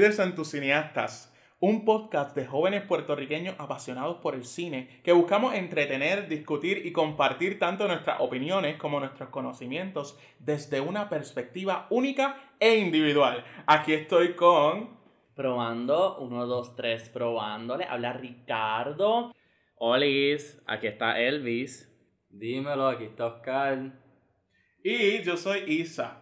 Hola, bienvenidos a Cineastas, un podcast de jóvenes puertorriqueños apasionados por el cine que buscamos entretener, discutir y compartir tanto nuestras opiniones como nuestros conocimientos desde una perspectiva única e individual. Aquí estoy con... Probando, uno, dos, tres, probándole. Habla Ricardo. Olis, aquí está Elvis. Dímelo, aquí está Oscar. Y yo soy Isa.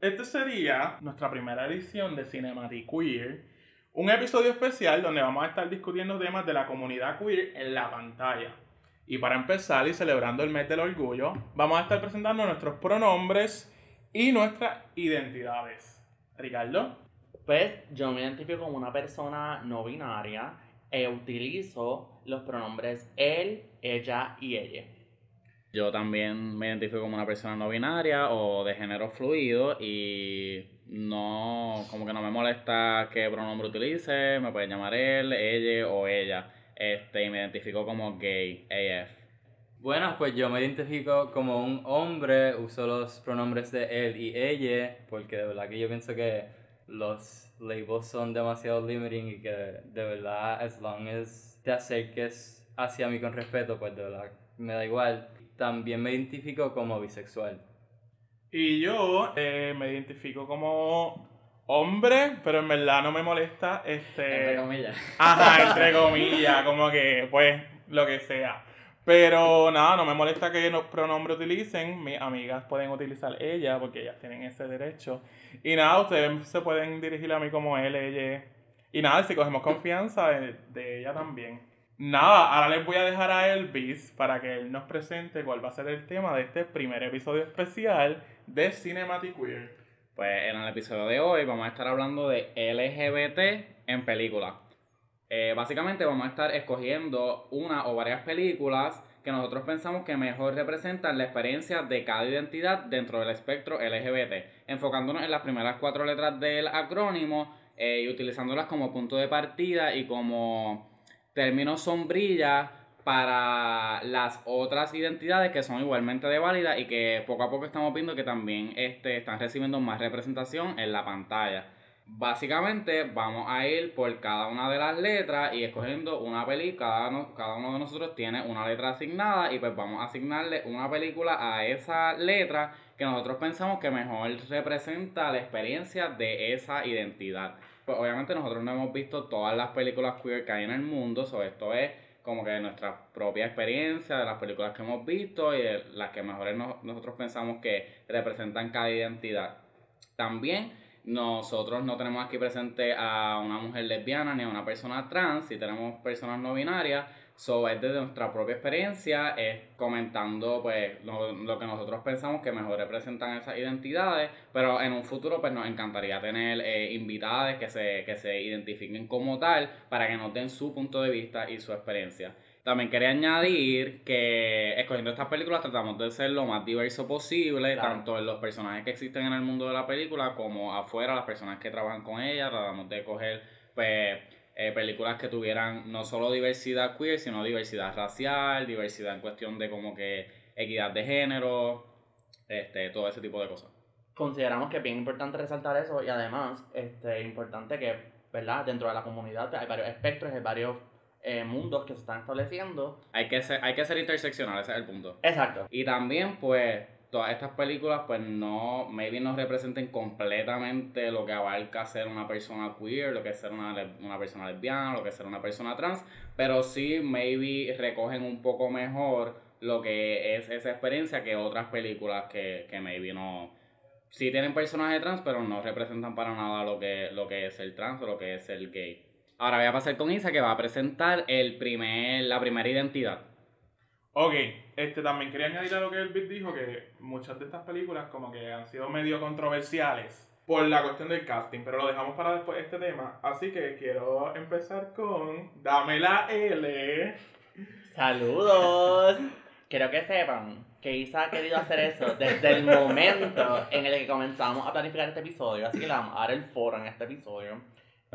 Este sería nuestra primera edición de Cinematic Queer, un episodio especial donde vamos a estar discutiendo temas de la comunidad queer en la pantalla. Y para empezar y celebrando el mes del orgullo, vamos a estar presentando nuestros pronombres y nuestras identidades. Ricardo. Pues yo me identifico como una persona no binaria e utilizo los pronombres él, ella y ella. Yo también me identifico como una persona no binaria o de género fluido y no, como que no me molesta qué pronombre utilice, me pueden llamar él, ella o ella. Este, y me identifico como gay, AF. Bueno, pues yo me identifico como un hombre, uso los pronombres de él y ella, porque de verdad que yo pienso que los labels son demasiado limiting y que de verdad, as long as te acerques hacia mí con respeto, pues de verdad me da igual también me identifico como bisexual. Y yo eh, me identifico como hombre, pero en verdad no me molesta. Este... Entre comillas. Ajá, entre comillas, como que, pues, lo que sea. Pero nada, no me molesta que los pronombres utilicen. Mis amigas pueden utilizar ella porque ellas tienen ese derecho. Y nada, ustedes se pueden dirigir a mí como él, ella. Y nada, si cogemos confianza de ella también. Nada, ahora les voy a dejar a Elvis para que él nos presente cuál va a ser el tema de este primer episodio especial de Cinematic Queer. Pues en el episodio de hoy vamos a estar hablando de LGBT en películas. Eh, básicamente vamos a estar escogiendo una o varias películas que nosotros pensamos que mejor representan la experiencia de cada identidad dentro del espectro LGBT, enfocándonos en las primeras cuatro letras del acrónimo eh, y utilizándolas como punto de partida y como términos sombrilla para las otras identidades que son igualmente de válida y que poco a poco estamos viendo que también este, están recibiendo más representación en la pantalla. Básicamente vamos a ir por cada una de las letras y escogiendo una película, cada, cada uno de nosotros tiene una letra asignada y pues vamos a asignarle una película a esa letra que nosotros pensamos que mejor representa la experiencia de esa identidad. Pues obviamente nosotros no hemos visto todas las películas queer que hay en el mundo, so esto es como que nuestra propia experiencia de las películas que hemos visto y de las que mejor nosotros pensamos que representan cada identidad. También nosotros no tenemos aquí presente a una mujer lesbiana ni a una persona trans, si tenemos personas no binarias, So, es desde nuestra propia experiencia, es comentando pues lo, que nosotros pensamos que mejor representan esas identidades, pero en un futuro pues nos encantaría tener eh, invitadas que se, que se identifiquen como tal para que nos den su punto de vista y su experiencia. También quería añadir que escogiendo estas películas tratamos de ser lo más diverso posible, tanto en los personajes que existen en el mundo de la película como afuera, las personas que trabajan con ella, tratamos de coger pues eh, películas que tuvieran no solo diversidad queer, sino diversidad racial, diversidad en cuestión de como que equidad de género, este, todo ese tipo de cosas. Consideramos que es bien importante resaltar eso y además este, es importante que, ¿verdad? Dentro de la comunidad hay varios espectros, hay varios eh, mundos que se están estableciendo. Hay que ser, hay que ser interseccional, ese es el punto. Exacto. Y también, pues, todas estas películas pues no, maybe no representen completamente lo que abarca ser una persona queer, lo que es ser una, una persona lesbiana, lo que es ser una persona trans, pero sí maybe recogen un poco mejor lo que es esa experiencia que otras películas que, que maybe no... Sí tienen personajes trans, pero no representan para nada lo que, lo que es el trans o lo que es el gay. Ahora voy a pasar con Isa que va a presentar el primer, la primera identidad. Ok, este también quería añadir a lo que Elvis dijo que muchas de estas películas como que han sido medio controversiales por la cuestión del casting, pero lo dejamos para después este tema. Así que quiero empezar con Dame la L. Saludos. Quiero que sepan que Isa ha querido hacer eso desde el momento en el que comenzamos a planificar este episodio, así que le vamos a dar el foro en este episodio.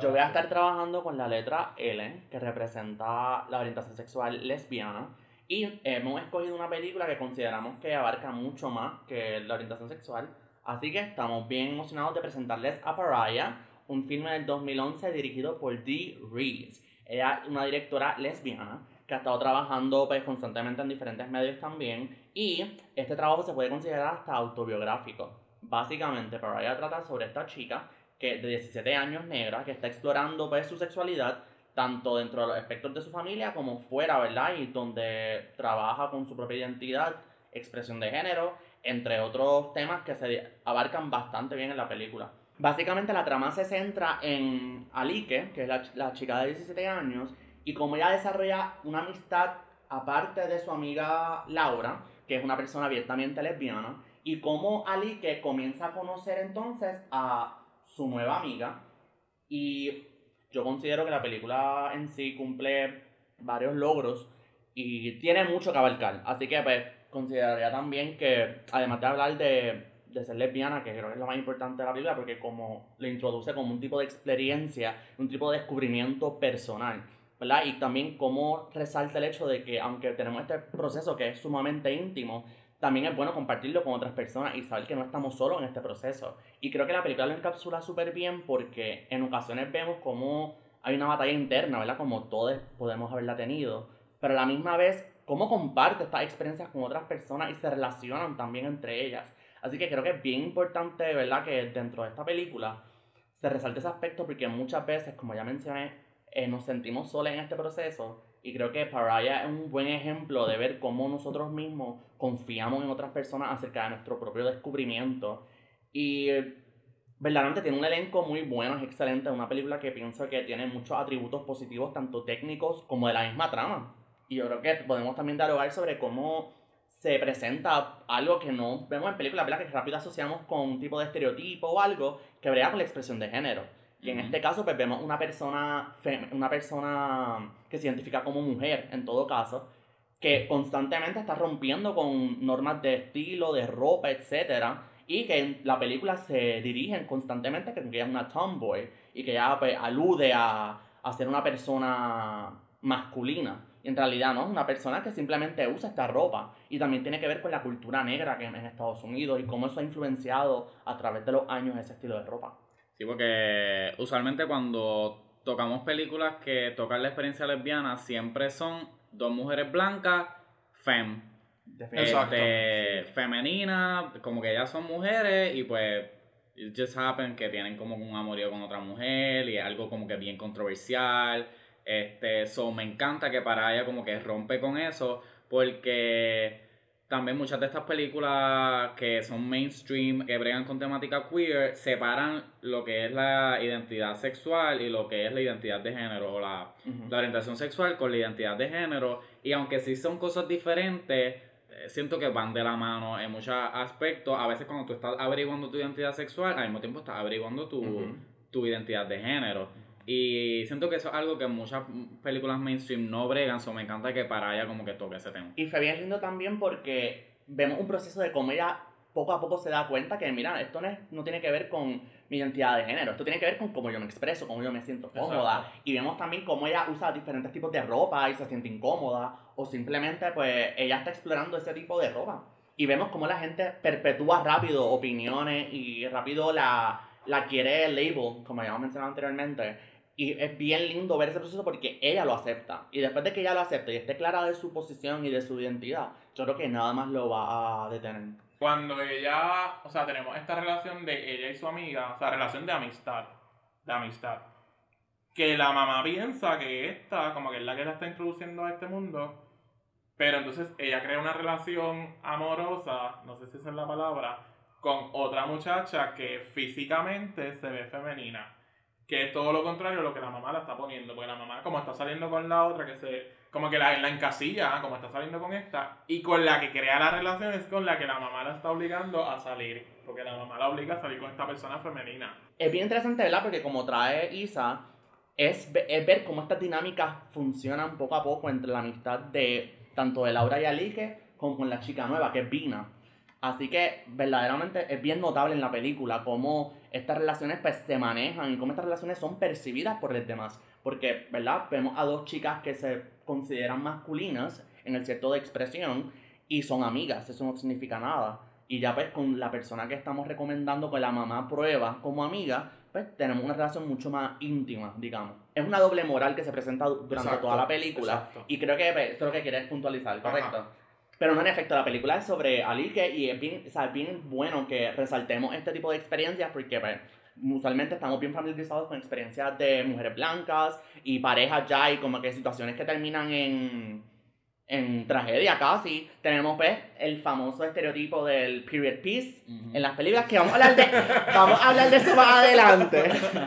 Yo voy a estar trabajando con la letra L, que representa la orientación sexual lesbiana. Y hemos escogido una película que consideramos que abarca mucho más que la orientación sexual. Así que estamos bien emocionados de presentarles a Pariah, un filme del 2011 dirigido por Dee Reeves. Ella es una directora lesbiana que ha estado trabajando pues, constantemente en diferentes medios también. Y este trabajo se puede considerar hasta autobiográfico. Básicamente, Pariah trata sobre esta chica que de 17 años negra que está explorando pues, su sexualidad tanto dentro de los aspectos de su familia como fuera, ¿verdad? Y donde trabaja con su propia identidad, expresión de género, entre otros temas que se abarcan bastante bien en la película. Básicamente la trama se centra en Alike, que es la, la chica de 17 años, y cómo ella desarrolla una amistad aparte de su amiga Laura, que es una persona abiertamente lesbiana, y cómo Alike comienza a conocer entonces a su nueva amiga, y yo considero que la película en sí cumple varios logros y tiene mucho que abarcar. Así que pues consideraría también que, además de hablar de, de ser lesbiana, que creo que es lo más importante de la película, porque como le introduce como un tipo de experiencia, un tipo de descubrimiento personal. ¿verdad? Y también cómo resalta el hecho de que aunque tenemos este proceso que es sumamente íntimo, también es bueno compartirlo con otras personas y saber que no estamos solos en este proceso. Y creo que la película lo encapsula súper bien porque en ocasiones vemos como hay una batalla interna, ¿verdad? Como todos podemos haberla tenido, pero a la misma vez cómo comparte estas experiencias con otras personas y se relacionan también entre ellas. Así que creo que es bien importante, ¿verdad? Que dentro de esta película se resalte ese aspecto porque muchas veces, como ya mencioné, eh, nos sentimos solos en este proceso y creo que Pariah es un buen ejemplo de ver cómo nosotros mismos confiamos en otras personas acerca de nuestro propio descubrimiento. Y verdaderamente tiene un elenco muy bueno, es excelente. Una película que pienso que tiene muchos atributos positivos, tanto técnicos como de la misma trama. Y yo creo que podemos también dialogar sobre cómo se presenta algo que no vemos en películas, que rápido asociamos con un tipo de estereotipo o algo que brega con la expresión de género. Y en este caso, pues vemos una persona, una persona que se identifica como mujer, en todo caso, que constantemente está rompiendo con normas de estilo, de ropa, etc. Y que en la película se dirigen constantemente que ella es una tomboy y que ella pues, alude a, a ser una persona masculina. Y en realidad no, es una persona que simplemente usa esta ropa. Y también tiene que ver con la cultura negra que en Estados Unidos y cómo eso ha influenciado a través de los años ese estilo de ropa. Sí, porque usualmente cuando tocamos películas que tocan la experiencia lesbiana, siempre son dos mujeres blancas, fem. Este, femenina, como que ellas son mujeres y pues it just happen que tienen como un amorío con otra mujer y es algo como que bien controversial. Este, so me encanta que para ella como que rompe con eso porque también muchas de estas películas que son mainstream, que bregan con temática queer, separan lo que es la identidad sexual y lo que es la identidad de género, o la, la orientación sexual con la identidad de género. Y aunque sí son cosas diferentes, eh, siento que van de la mano en muchos aspectos. A veces cuando tú estás averiguando tu identidad sexual, al mismo tiempo estás averiguando tu, tu identidad de género. Y siento que eso es algo que muchas películas mainstream no bregan, so me encanta que para ella como que toque ese tema. Y fue bien lindo también porque vemos un proceso de cómo ella poco a poco se da cuenta que, mira, esto no, no tiene que ver con mi identidad de género, esto tiene que ver con cómo yo me expreso, cómo yo me siento cómoda. Y vemos también cómo ella usa diferentes tipos de ropa y se siente incómoda, o simplemente pues ella está explorando ese tipo de ropa. Y vemos cómo la gente perpetúa rápido opiniones y rápido la, la quiere label, como ya hemos mencionado anteriormente y es bien lindo ver ese proceso porque ella lo acepta. Y después de que ella lo acepte y esté clara de su posición y de su identidad, yo creo que nada más lo va a detener. Cuando ella, o sea, tenemos esta relación de ella y su amiga, o sea, relación de amistad, de amistad, que la mamá piensa que esta, como que es la que la está introduciendo a este mundo, pero entonces ella crea una relación amorosa, no sé si esa es la palabra, con otra muchacha que físicamente se ve femenina que es todo lo contrario a lo que la mamá la está poniendo, porque la mamá como está saliendo con la otra, que se, como que la, la encasilla, como está saliendo con esta, y con la que crea la relación es con la que la mamá la está obligando a salir, porque la mamá la obliga a salir con esta persona femenina. Es bien interesante, ¿verdad? Porque como trae Isa, es, es ver cómo estas dinámicas funcionan poco a poco entre la amistad de tanto de Laura y Alike como con la chica nueva, que es Vina. Así que verdaderamente es bien notable en la película cómo estas relaciones pues se manejan y cómo estas relaciones son percibidas por los demás. Porque, ¿verdad? Vemos a dos chicas que se consideran masculinas en el cierto de expresión y son amigas, eso no significa nada. Y ya pues con la persona que estamos recomendando que la mamá prueba como amiga, pues tenemos una relación mucho más íntima, digamos. Es una doble moral que se presenta du- durante Exacto, toda la película. exacto. Y creo que pues, eso es lo que quieres puntualizar, Ajá. Pero no, en efecto, la película es sobre Alike y es bien, o sea, es bien bueno que resaltemos este tipo de experiencias porque pues, usualmente estamos bien familiarizados con experiencias de mujeres blancas y parejas ya y como que situaciones que terminan en, en tragedia casi. Tenemos pues el famoso estereotipo del period piece en las películas que vamos a hablar de vamos a hablar de eso más adelante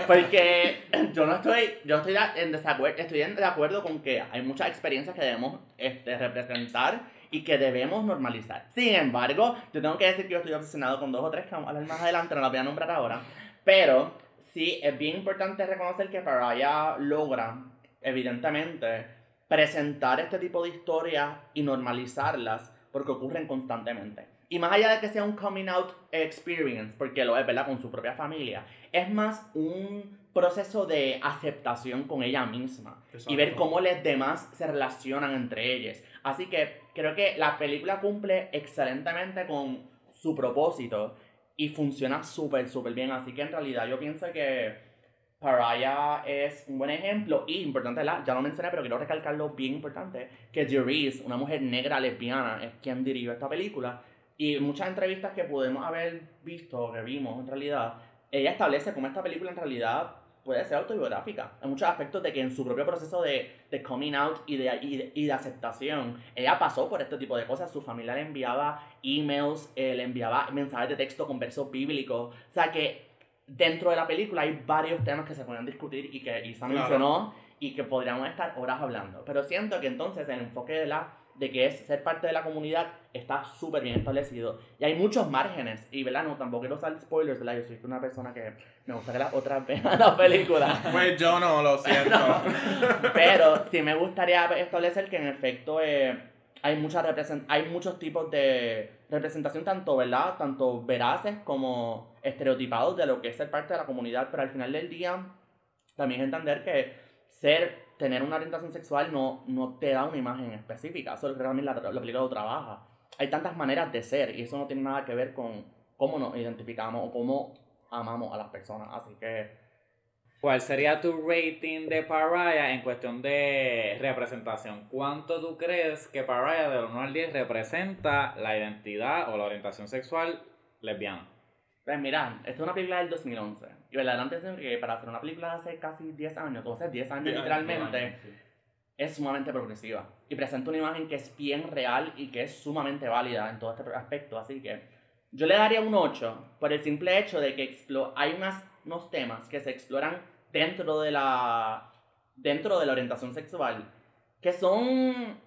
porque yo no estoy yo estoy en desacuerdo estoy en- de acuerdo con que hay muchas experiencias que debemos este, representar y que debemos normalizar sin embargo yo tengo que decir que yo estoy obsesionado con dos o tres que vamos a hablar más adelante no las voy a nombrar ahora pero sí es bien importante reconocer que Pariah logra evidentemente presentar este tipo de historias y normalizarlas porque ocurren constantemente. Y más allá de que sea un coming out experience, porque lo es, ¿verdad? Con su propia familia, es más un proceso de aceptación con ella misma y ver Exacto. cómo los demás se relacionan entre ellos. Así que creo que la película cumple excelentemente con su propósito y funciona súper, súper bien. Así que en realidad yo pienso que Pariah es un buen ejemplo y importante, ¿verdad? ya lo mencioné, pero quiero recalcarlo bien importante, que Jerese, una mujer negra lesbiana, es quien dirigió esta película y muchas entrevistas que pudimos haber visto, que vimos en realidad, ella establece cómo esta película en realidad puede ser autobiográfica en muchos aspectos de que en su propio proceso de, de coming out y de, y, de, y de aceptación, ella pasó por este tipo de cosas, su familia le enviaba emails, eh, le enviaba mensajes de texto con versos bíblicos, o sea que dentro de la película hay varios temas que se pueden discutir y que Isa Claro. mencionó y que podríamos estar horas hablando. Pero siento que entonces el enfoque de la de que es ser parte de la comunidad está súper bien establecido. Y hay muchos márgenes. Y, ¿verdad? No, tampoco quiero usar spoilers, ¿verdad? Yo soy una persona que me gusta que las otras vean la película. Pues yo no, lo siento. Pero sí me gustaría establecer que en efecto eh, hay, mucha hay muchos tipos de representación, tanto, ¿verdad? Tanto veraces como estereotipados de lo que es ser parte de la comunidad, pero al final del día también entender que ser, tener una orientación sexual no, no te da una imagen específica, eso es que también la, la película lo trabaja. Hay tantas maneras de ser y eso no tiene nada que ver con cómo nos identificamos o cómo amamos a las personas, así que... ¿Cuál sería tu rating de Pariah en cuestión de representación? ¿Cuánto tú crees que Pariah del 1 al 10 representa la identidad o la orientación sexual lesbiana? Pues mira, esta es una película del 2011. Y verdaderamente siento que para hacer una película de hace casi 10 años, o sea, 10 años Diez años, literalmente, es sumamente progresiva. Y presenta una imagen que es bien real y que es sumamente válida en todo este aspecto. Así que yo le daría un 8 por el simple hecho de que hay unas, unos temas que se exploran dentro de la dentro de la orientación sexual que son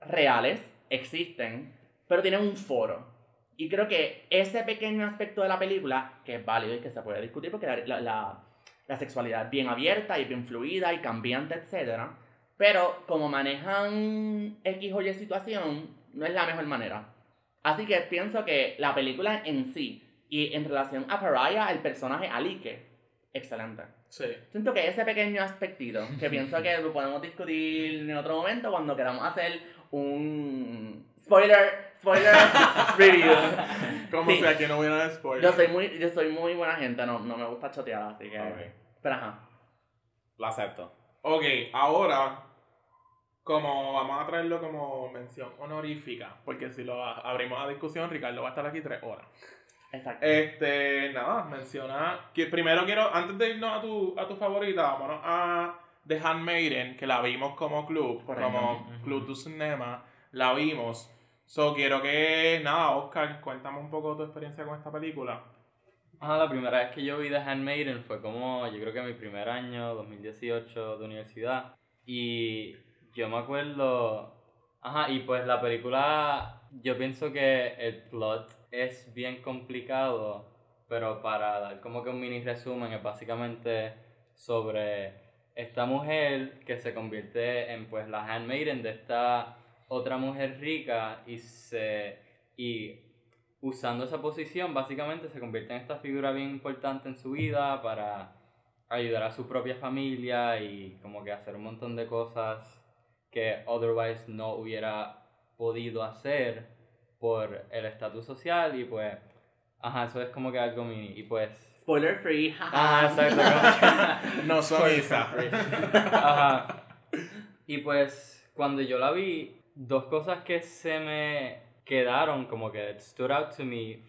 reales, existen, pero tienen un foro. Y creo que ese pequeño aspecto de la película, que es válido y que se puede discutir porque la, la, la- sexualidad es bien abierta y bien fluida y cambiante, etc. Pero como manejan X o Y situación, no es la mejor manera. Así que pienso que la película en sí y en relación a Pariah, el personaje Alike, excelente. Sí. Siento que ese pequeño aspectito, que pienso que lo podemos discutir en otro momento cuando queramos hacer un spoiler, spoiler review. Como Sí. si aquí no hubiera spoiler. Yo soy muy, yo soy muy buena gente, no, no me gusta chotear, así que. Ok. Pero ajá. Lo acepto. Ok, ahora, como vamos a traerlo como mención honorífica, porque si lo abrimos a discusión, Ricardo va a estar aquí tres horas. Exacto. Este, nada, menciona. Que primero quiero, antes de irnos a tu, a tu favorita, vámonos a The Handmaiden, que la vimos como club, como club du cinema, la vimos. So, quiero que, nada, Oscar, cuéntame un poco tu experiencia con esta película. Ajá, la primera vez que yo vi The Handmaiden fue como, yo creo que mi primer año, 2018 de universidad. Y yo me acuerdo, ajá, y pues la película, yo pienso que el plot es bien complicado, pero para dar como que un mini resumen es básicamente sobre esta mujer que se convierte en pues la handmaiden de esta otra mujer rica y se y usando esa posición básicamente se convierte en esta figura bien importante en su vida para ayudar a su propia familia y como que hacer un montón de cosas que otherwise no hubiera podido hacer por el estatus social y pues ajá eso es como que algo mini y pues spoiler free. Ah, exacto. No son Isa. Ajá. Y pues, cuando yo la vi, dos cosas que se me quedaron como que stood out to me.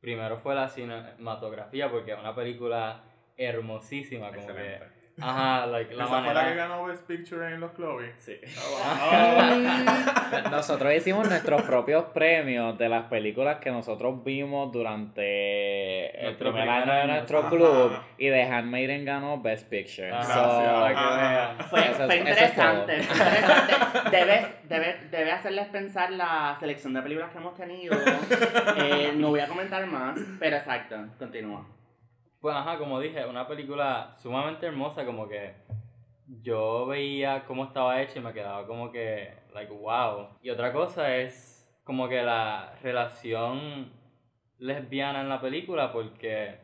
Primero fue la cinematografía, porque es una película hermosísima, como que. Ajá, like, la Esa fue la que manera. ganó Best Picture en los Chloe. Sí. Oh. Nosotros hicimos nuestros propios premios de las películas que nosotros vimos durante el Nuestro primer primer año de nuestro Ajá. club y The Handmaiden ganó Best Picture. Ajá, So, que Ajá. vean. Fue, Eso es- fue eso es interesante, fue interesante. Debe, debe, debe hacerles pensar la selección de películas que hemos tenido. Eh, no voy a comentar más, pero exacto, continúa. Pues ajá, como dije, una película sumamente hermosa, como que yo veía cómo estaba hecha y me quedaba como que, like, wow. Y otra cosa es como que la relación lesbiana en la película, porque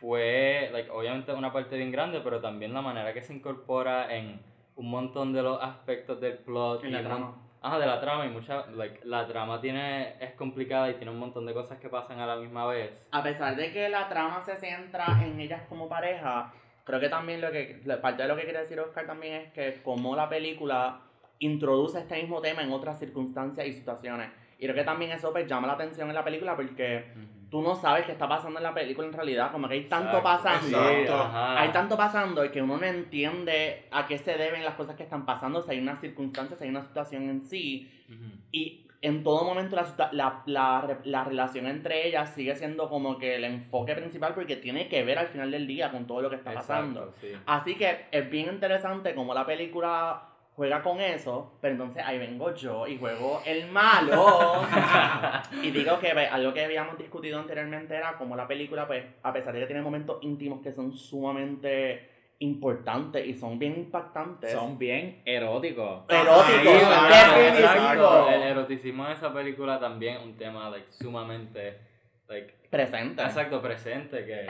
fue, like, obviamente una parte bien grande, pero también la manera que se incorpora en un montón de los aspectos del plot. En la y un- trama. Ajá, de la trama y mucha, like, la trama tiene, es complicada y tiene un montón de cosas que pasan a la misma vez. A pesar de que la trama se centra en ellas como pareja, creo que también lo que, parte de lo que quiere decir Oscar también es que como la película introduce este mismo tema en otras circunstancias y situaciones. Y creo que también eso pues llama la atención en la película porque tú no sabes qué está pasando en la película en realidad, como que hay tanto Exacto. pasando. Exacto. Hay tanto pasando y que uno no entiende a qué se deben las cosas que están pasando, si hay una circunstancia, si hay una situación en sí. Ujú. Y en todo momento la, la, la, la relación entre ellas sigue siendo como que el enfoque principal porque tiene que ver al final del día con todo lo que está pasando. Exacto, sí. Así que es bien interesante cómo la película juega con eso, pero entonces ahí vengo yo y juego el malo. y digo que pues, algo que habíamos discutido anteriormente era cómo la película, pues, a pesar de que tiene momentos íntimos que son sumamente importantes y son bien impactantes. son bien eróticos. eróticos. El eroticismo de esa película también es un tema like, sumamente like, presentes. exacto, presente, que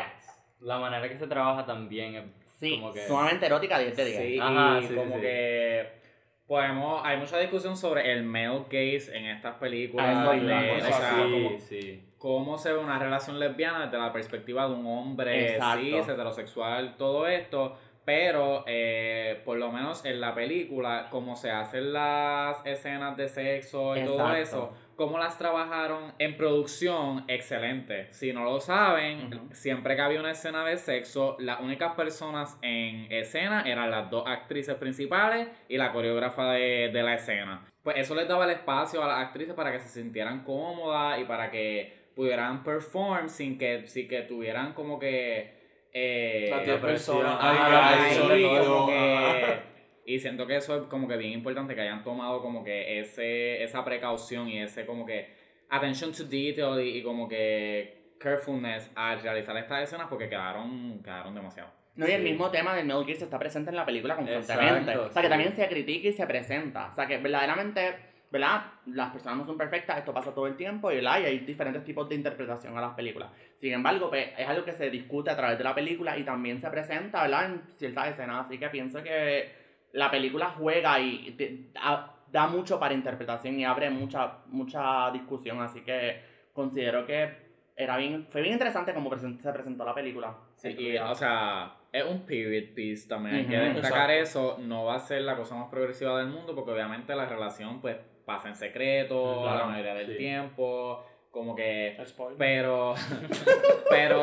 la manera que se trabaja también es Sí, como que... sumamente erótica 10 de 10. Sí, Ajá, y sí, como sí. que podemos, hay mucha discusión sobre el male gaze en estas películas. Ah, de- o sea, sí, cómo se ve una relación lesbiana desde la perspectiva de un hombre Exacto. cis, heterosexual, todo esto. Pero, eh, por lo menos en la película, como se hacen las escenas de sexo y todo eso, cómo las trabajaron en producción, excelente. Si no lo saben, siempre que había una escena de sexo, las únicas personas en escena eran las dos actrices principales y la coreógrafa de, de la escena. Pues eso les daba el espacio a las actrices para que se sintieran cómodas y para que pudieran perform sin que, sin que tuvieran como que... Eh, presión. personas. Ajá, Ay, todo. como que-. Y siento que eso es como que bien importante que hayan tomado como que ese, esa precaución y ese como que attention to detail y, y como que carefulness al realizar estas escenas porque quedaron, quedaron demasiado. No, y el Sí. mismo tema del male gaze está presente en la película constantemente. Exacto, o sea, que sí. también se critica y se presenta. O sea, que verdaderamente, ¿verdad? Las personas no son perfectas, esto pasa todo el tiempo y, ¿verdad? y hay diferentes tipos de interpretación a las películas. Sin embargo, pues, es algo que se discute a través de la película y también se presenta, ¿verdad? En ciertas escenas. Así que pienso que la película juega y te- da, da mucho para interpretación y abre mucha, mucha discusión. Así que considero que era bien, fue bien interesante cómo presen- se presentó la película. Sí, y, o sea, es un period piece también. Hay que destacar exacto. eso. No va a ser la cosa más progresiva del mundo porque obviamente la relación pues pasa en secreto Claro, la mayoría del sí. tiempo. Como que Spoiler. Pero, pero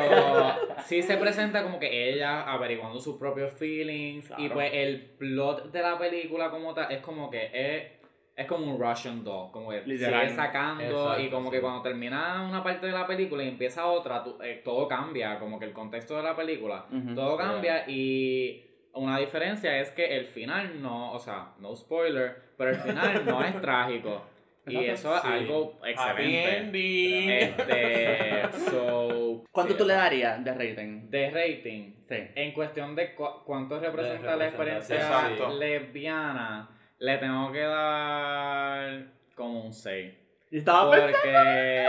sí se presenta como que ella averiguando sus propios feelings y pues el plot de la película como tal es como que es, es como un Russian doll, como que sigue sacando Exacto, y como sí. que cuando termina una parte de la película y empieza otra, tú- eh, todo cambia, como que el contexto de la película, todo cambia y una diferencia es que el final no, o sea, no spoiler, pero el final no es trágico. Y eso es Sí. algo Happy excelente. Este, so, ¿Cuánto sí, tú le darías de rating? De rating, Sí. en cuestión de cu- cuánto representa la experiencia exacto. lesbiana, le tengo que dar como un 6. Y estaba. Porque,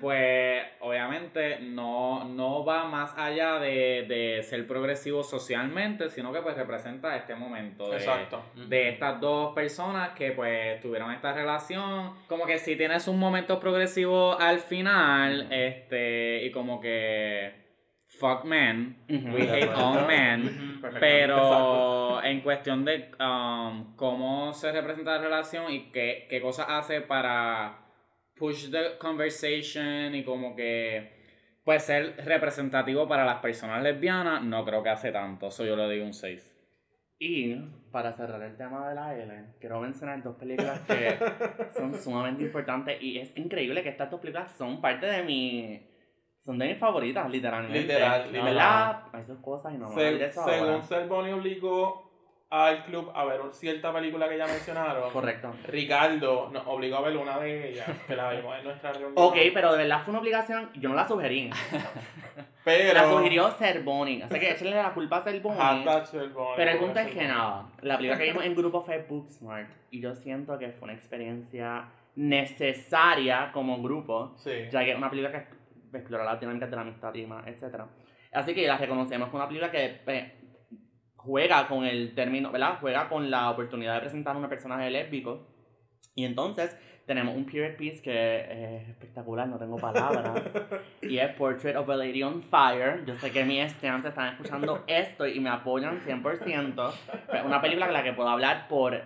pues, obviamente no, no va más allá de, de ser progresivo socialmente, sino que pues representa este momento de, Exacto. de estas dos personas que pues tuvieron esta relación. Como que si tienes un momento progresivo al final, este, y como que fuck men, we hate all men, pero en cuestión de um, cómo se representa la relación y qué, qué cosas hace para push the conversation y como que pues ser representativo para las personas lesbianas, no creo que hace tanto, eso yo le doy un 6. Y para cerrar el tema de la L, quiero mencionar dos películas que son sumamente importantes y es increíble que estas dos películas son parte de mi... Son de mis favoritas, literalmente. Literal, ¿No, literal. ¿Verdad? Hay dos cosas y no me voy a Se- ir de eso según ahora. Selboni obligó al club a ver cierta película que ya mencionaron, Correcto. Ricardo nos obligó a ver una de ellas, que la vimos en nuestra reunión. Ok, pero de verdad fue una obligación, yo no la sugerí. pero... La sugirió Cerboni, así que échenle la culpa a Selboni, Pero el punto es que nada, la película que vimos en grupo fue Booksmart y yo siento que fue una experiencia necesaria como grupo, Sí. ya que es una película que explora las dinámicas de la amistad y más, etc. Así que la reconocemos como una película que eh, juega con el término, ¿verdad? Juega con la oportunidad de presentar a un personaje lésbico y entonces tenemos un period piece que es espectacular, no tengo palabras. y es Portrait of a Lady on Fire. Yo sé que mis stands están escuchando esto y me apoyan 100%. Es una película de la que puedo hablar por,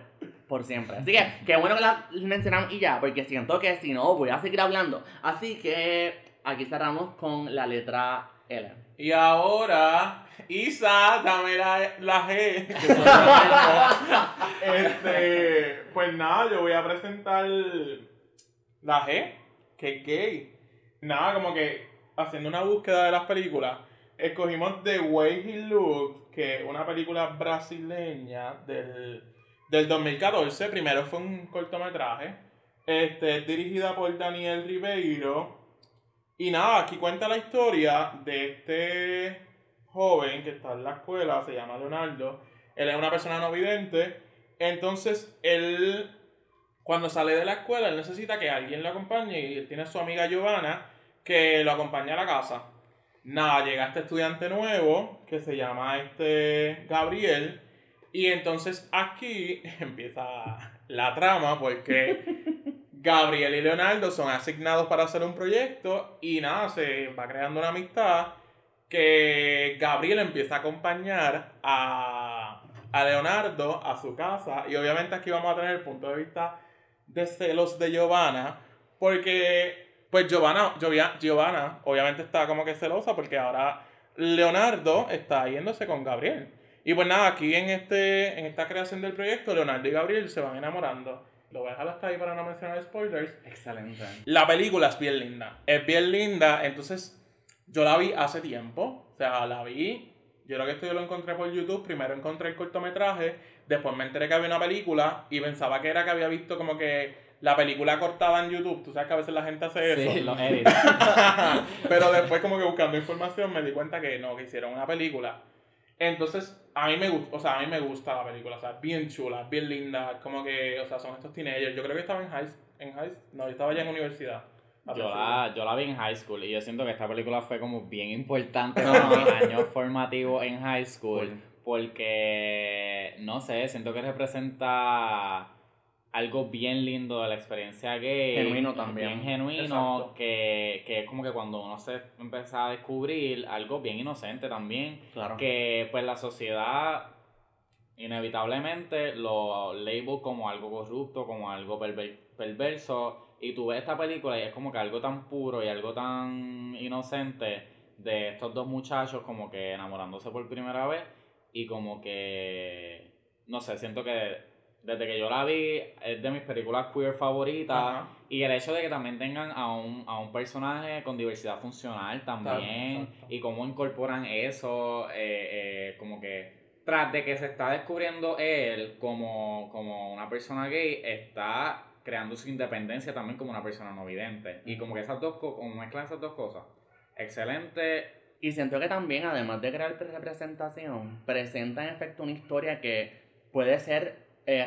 por siempre. Así que qué bueno que la mencionamos y ya, porque siento que si no voy a seguir hablando. Así que aquí cerramos con la letra L. Y ahora, Isa, dame la, la G. este, pues nada, yo voy a presentar la G, que es gay. Nada, como que haciendo una búsqueda de las películas, escogimos The Way He Looked, que es una película brasileña del, del 2014. Primero fue un cortometraje. Este, es dirigida por Daniel Ribeiro. Y nada, aquí cuenta la historia de este joven que está en la escuela, se llama Leonardo. Él es una persona no vidente. Entonces, él, cuando sale de la escuela, él necesita que alguien lo acompañe. Y él tiene a su amiga Giovanna que lo acompaña a la casa. Nada, llega este estudiante nuevo que se llama este Gabriel. Y entonces aquí empieza la trama porque Gabriel y Leonardo son asignados para hacer un proyecto y nada, se va creando una amistad que Gabriel empieza a acompañar a, a Leonardo a su casa y obviamente aquí vamos a tener el punto de vista de celos de Giovanna porque pues Giovanna, obviamente está como que celosa porque ahora Leonardo está yéndose con Gabriel. Y pues nada, aquí en, este, en esta creación del proyecto, Leonardo y Gabriel se van enamorando. Lo voy a dejar hasta ahí para no mencionar spoilers. Excelente. La película es bien linda. Es bien linda. Entonces, yo la vi hace tiempo. O sea, la vi. Yo creo que esto yo lo encontré por YouTube. Primero encontré el cortometraje. Después me enteré que había una película. Y pensaba que era que había visto como que la película cortada en YouTube. Tú sabes que a veces la gente hace eso. Sí, los edits. Pero después como que buscando información me di cuenta que no, que hicieron una película. Entonces, a mí me gusta, o sea, a mí me gusta la película, o sea, bien chula, bien linda, como que, o sea, son estos teenagers. Yo creo que estaba en high, en high, no, yo estaba ya en universidad. Yo la, yo la vi en high school y yo siento que esta película fue como bien importante para mis años formativos en high school. Porque, no sé, siento que representa algo bien lindo de la experiencia gay. Genuino también. Bien genuino, que, que es como que cuando uno se empieza a descubrir algo bien inocente también. Claro. Que pues la sociedad inevitablemente lo label como algo corrupto, como algo perver- perverso. Y tú ves esta película y es como que algo tan puro y algo tan inocente de estos dos muchachos como que enamorándose por primera vez y como que, no sé, siento que desde que yo la vi es de mis películas queer favoritas Ajá. y el hecho de que también tengan a un, a un personaje con diversidad funcional también exacto. y cómo incorporan eso, eh, eh, como que tras de que se está descubriendo él como, como una persona gay, está creando su independencia también como una persona no vidente. Y como que esas dos cosas, como mezclan esas dos cosas, excelente. Y siento que también, además de crear representación, presenta en efecto una historia que puede ser. Eh,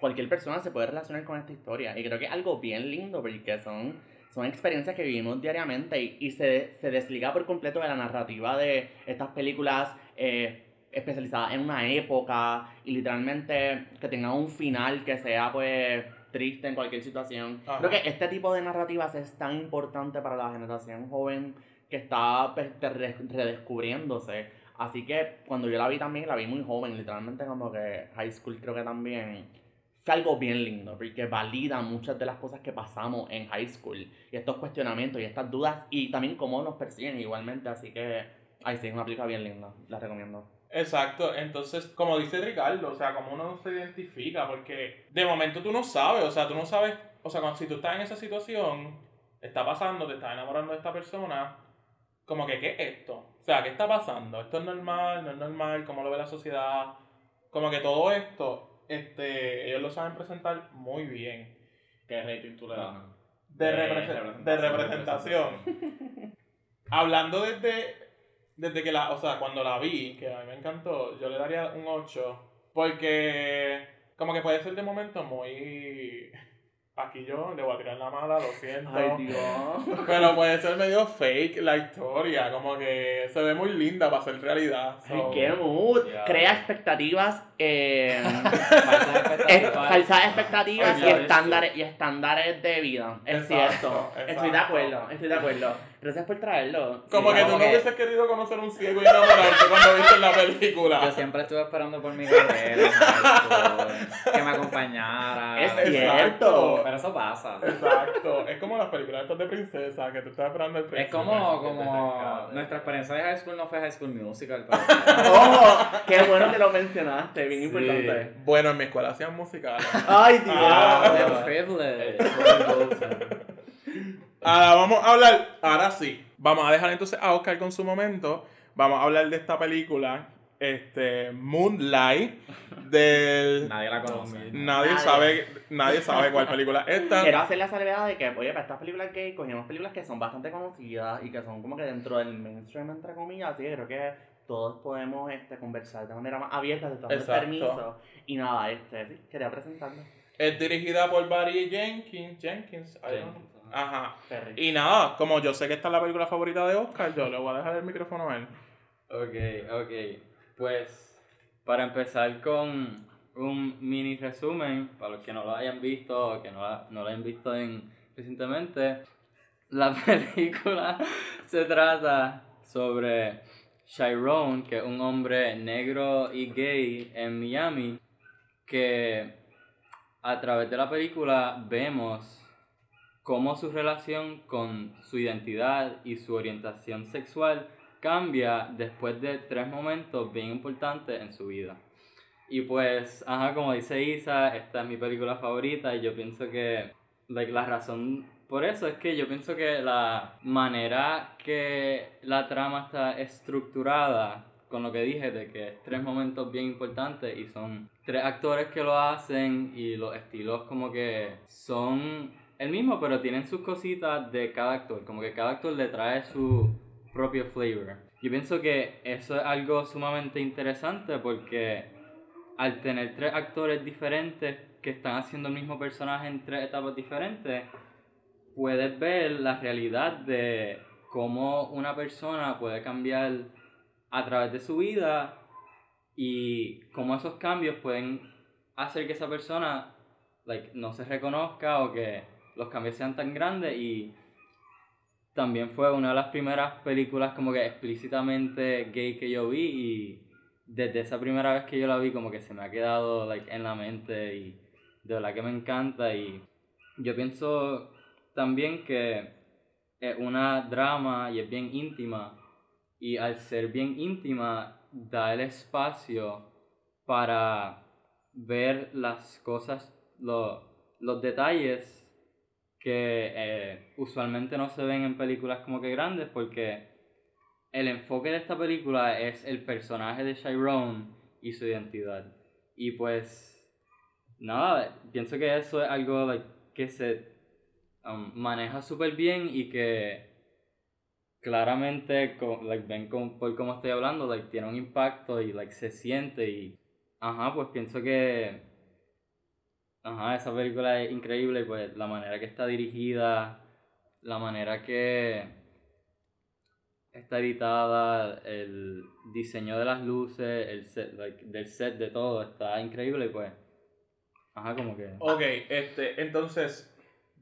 cualquier persona se puede relacionar con esta historia. Y creo que es algo bien lindo porque son, son experiencias que vivimos diariamente y, y se, se desliga por completo de la narrativa de estas películas eh, especializadas en una época y literalmente que tengan un final que sea pues triste en cualquier situación. Ajá. Creo que este tipo de narrativas es tan importante para la generación joven que está pues, redescubriéndose. Así que cuando yo la vi también, la vi muy joven, literalmente como que high school creo que también fue algo bien lindo, porque valida muchas de las cosas que pasamos en high school y estos cuestionamientos y estas dudas y también cómo nos persiguen igualmente. Así que, ay, sí, es una película bien linda, la recomiendo. Exacto, entonces, como dice Ricardo, o sea, como uno se identifica, porque de momento tú no sabes, o sea, tú no sabes, o sea, cuando, si tú estás en esa situación, está pasando, te estás enamorando de esta persona, como que, ¿qué es esto? O sea, ¿qué está pasando? ¿Esto es normal? ¿No es normal? ¿Cómo lo ve la sociedad? Como que todo esto, este, ellos lo saben presentar muy bien. ¿Qué rating tú le das? De, De represen- de representación. Hablando desde, desde que la, o sea, cuando la vi, que a mí me encantó, yo le daría un 8, porque como que puede ser de momento muy... Aquí yo le voy a tirar la mala, lo siento. Ay, Dios. Pero puede ser medio fake la historia, como que se ve muy linda para ser realidad. Ay, so- qué mood. Crea expectativas, eh, Falsas es- expectativas. falsas expectativas y estándares, y estándares de vida. Es Exacto, cierto. Estoy de acuerdo, estoy de acuerdo. Gracias por traerlo. Como Sí, que tú no hubieses querido conocer un ciego y enamorarte cuando viste la película. Yo siempre estuve esperando por mi carrera, que me acompañara. Es cierto. Pero eso pasa. Exacto, es como las películas estas de princesa que tú estás esperando el príncipe. Es como, como nuestra experiencia de high school no fue high school musical, pero Oh, qué bueno que lo mencionaste, bien Sí. importante. Bueno, en mi escuela hacían musicales. Ay, Dios. Ah. the privilege. Ahora vamos a hablar, ahora sí, vamos a dejar entonces a Oscar con su momento. Vamos a hablar de esta película, este, Moonlight, del... Nadie la conoce. Nadie Nadie. sabe, nadie sabe cuál película es esta. Quiero hacer la salvedad de que, oye, para estas películas gay cogimos películas que son bastante conocidas y que son como que dentro del mainstream, entre comillas, así que creo que todos podemos este, conversar de manera más abierta, de todo Exacto. permiso. Y nada, este, sí, quería presentarlo. Es dirigida por Barry Jenkins. Jenkins, I don't know. Ajá. Perry. Y nada, como yo sé que esta es la película favorita de Oscar, yo le voy a dejar el micrófono a él. Ok, ok. Pues para empezar con un mini resumen, para los que no lo hayan visto o que no, la- no lo hayan visto en, recientemente, la película se trata sobre Chiron, que es un hombre negro y gay en Miami, que a través de la película vemos cómo su relación con su identidad y su orientación sexual cambia después de tres momentos bien importantes en su vida. Y pues, ajá, como dice Isa, esta es mi película favorita y yo pienso que like, la razón por eso es que yo pienso que la manera que la trama está estructurada, con lo que dije, de que es tres momentos bien importantes y son tres actores que lo hacen y los estilos como que son el mismo, pero tienen sus cositas de cada actor, como que cada actor le trae su propio flavor. Yo pienso que eso es algo sumamente interesante porque al tener tres actores diferentes que están haciendo el mismo personaje en tres etapas diferentes, puedes ver la realidad de cómo una persona puede cambiar a través de su vida y cómo esos cambios pueden hacer que esa persona like, no se reconozca o que los cambios sean tan grandes. Y también fue una de las primeras películas como que explícitamente gay que yo vi y desde esa primera vez que yo la vi como que se me ha quedado like, en la mente y de verdad que me encanta. Y yo pienso también que es una drama y es bien íntima y al ser bien íntima da el espacio para ver las cosas, lo- los detalles que eh, usualmente no se ven en películas como que grandes porque el enfoque de esta película es el personaje de Chiron y su identidad. Y pues, nada, pienso que eso es algo que se um, maneja súper bien y que claramente, co- like, ven con- por cómo estoy hablando, like, tiene un impacto y like, se siente y, ajá, pues pienso que, ajá, esa película es increíble pues la manera que está dirigida, la manera que está editada, el diseño de las luces, el set, like, del set de todo, está increíble pues, ajá, como que... Ok, este, entonces,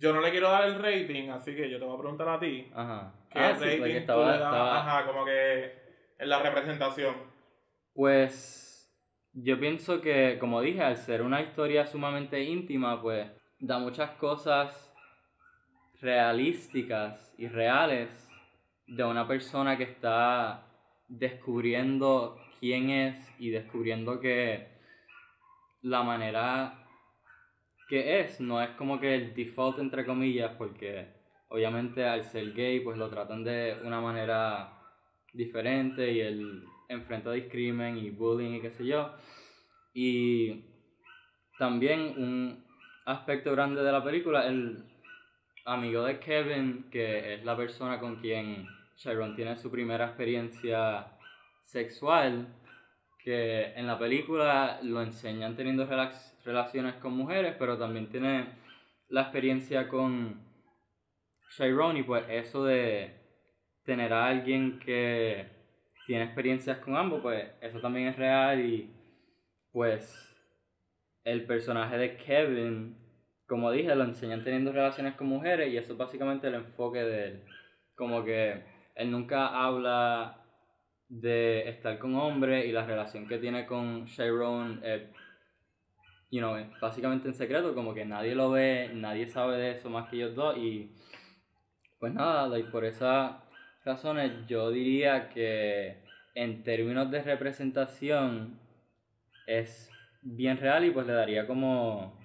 Yo no le quiero dar el rating, así que yo te voy a preguntar a ti. Ajá. ¿Qué Ah, rating sí, tú le das? estaba- Ajá, como que en la representación. Pues yo pienso que, como dije, al ser una historia sumamente íntima, pues da muchas cosas realísticas y reales de una persona que está descubriendo quién es y descubriendo que la manera que es no es como que el default entre comillas porque obviamente al ser gay pues lo tratan de una manera diferente y él enfrenta discrimen y bullying y qué sé yo. Y también un aspecto grande de la película el amigo de Kevin que es la persona con quien Sharon tiene su primera experiencia sexual que en la película lo enseñan teniendo relaciones con mujeres, pero también tiene la experiencia con Chiron y pues eso de tener a alguien que tiene experiencias con ambos, pues eso también es real y pues el personaje de Kevin, como dije, lo enseñan teniendo relaciones con mujeres y eso es básicamente el enfoque de él. Como que él nunca habla de estar con hombres y la relación que tiene con Chiron es, you know, básicamente en secreto, como que nadie lo ve, nadie sabe de eso más que ellos dos y pues nada, like, por esas razones yo diría que en términos de representación es bien real y pues le daría como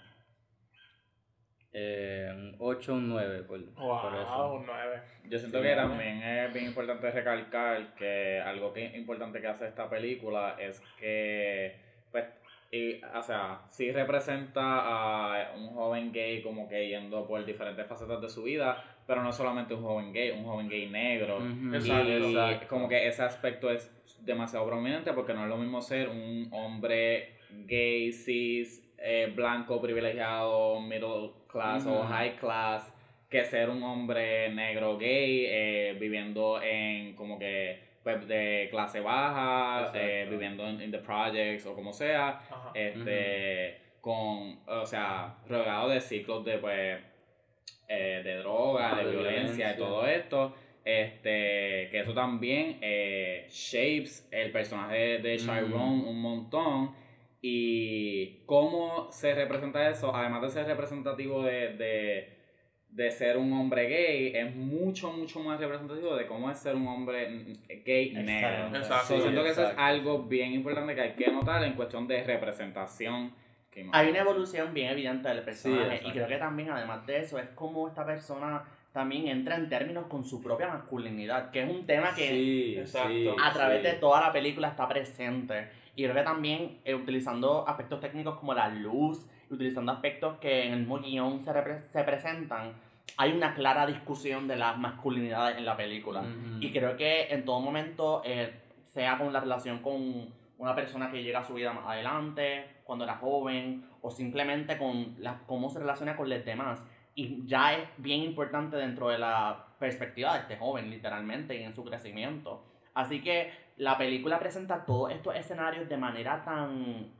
eh, un 8 o un 9 por, por eso. Wow, un 9. Yo siento Sí, que también es bien importante recalcar que algo que importante que hace esta película es que, pues, y, o sea, sí representa a un joven gay como que yendo por diferentes facetas de su vida, pero no solamente un joven gay, un joven gay negro. Ujú, Y Exacto. como que ese aspecto es demasiado prominente porque no es lo mismo ser un hombre gay, cis, eh, blanco, privilegiado, middle class o high class, que ser un hombre negro gay eh, viviendo en como que pues, de clase baja, eh, viviendo en, in the projects o como sea, Ajá. este, con, o sea, rodeado de ciclos de, pues, eh, de droga, Ah, de, de violencia, y todo esto. Este, que eso también eh, shapes el personaje de Chiron Mm. un montón. Y cómo se representa eso, además de ser representativo de, de, de ser un hombre gay, es mucho, mucho más representativo de cómo es ser un hombre gay negro. Exacto. So, Sí, siento que eso es algo bien importante que hay que notar en cuestión de representación. Hay una evolución bien evidente del personaje y exacto. creo que también además de eso es como esta persona también entra en términos con su propia masculinidad, que es un tema que Sí, Exacto. sí, a través sí. de toda la película está presente. Y creo que también eh, utilizando aspectos técnicos como la luz, utilizando aspectos que en el mismo guion se, repre- se presentan, hay una clara discusión de las masculinidades en la película. Ujú. Y creo que en todo momento, eh, sea con la relación con una persona que llega a su vida más adelante, cuando era joven, o simplemente con la, cómo se relaciona con los demás. Y ya es bien importante dentro de la perspectiva de este joven, literalmente, y en su crecimiento. Así que la película presenta todos estos escenarios de manera tan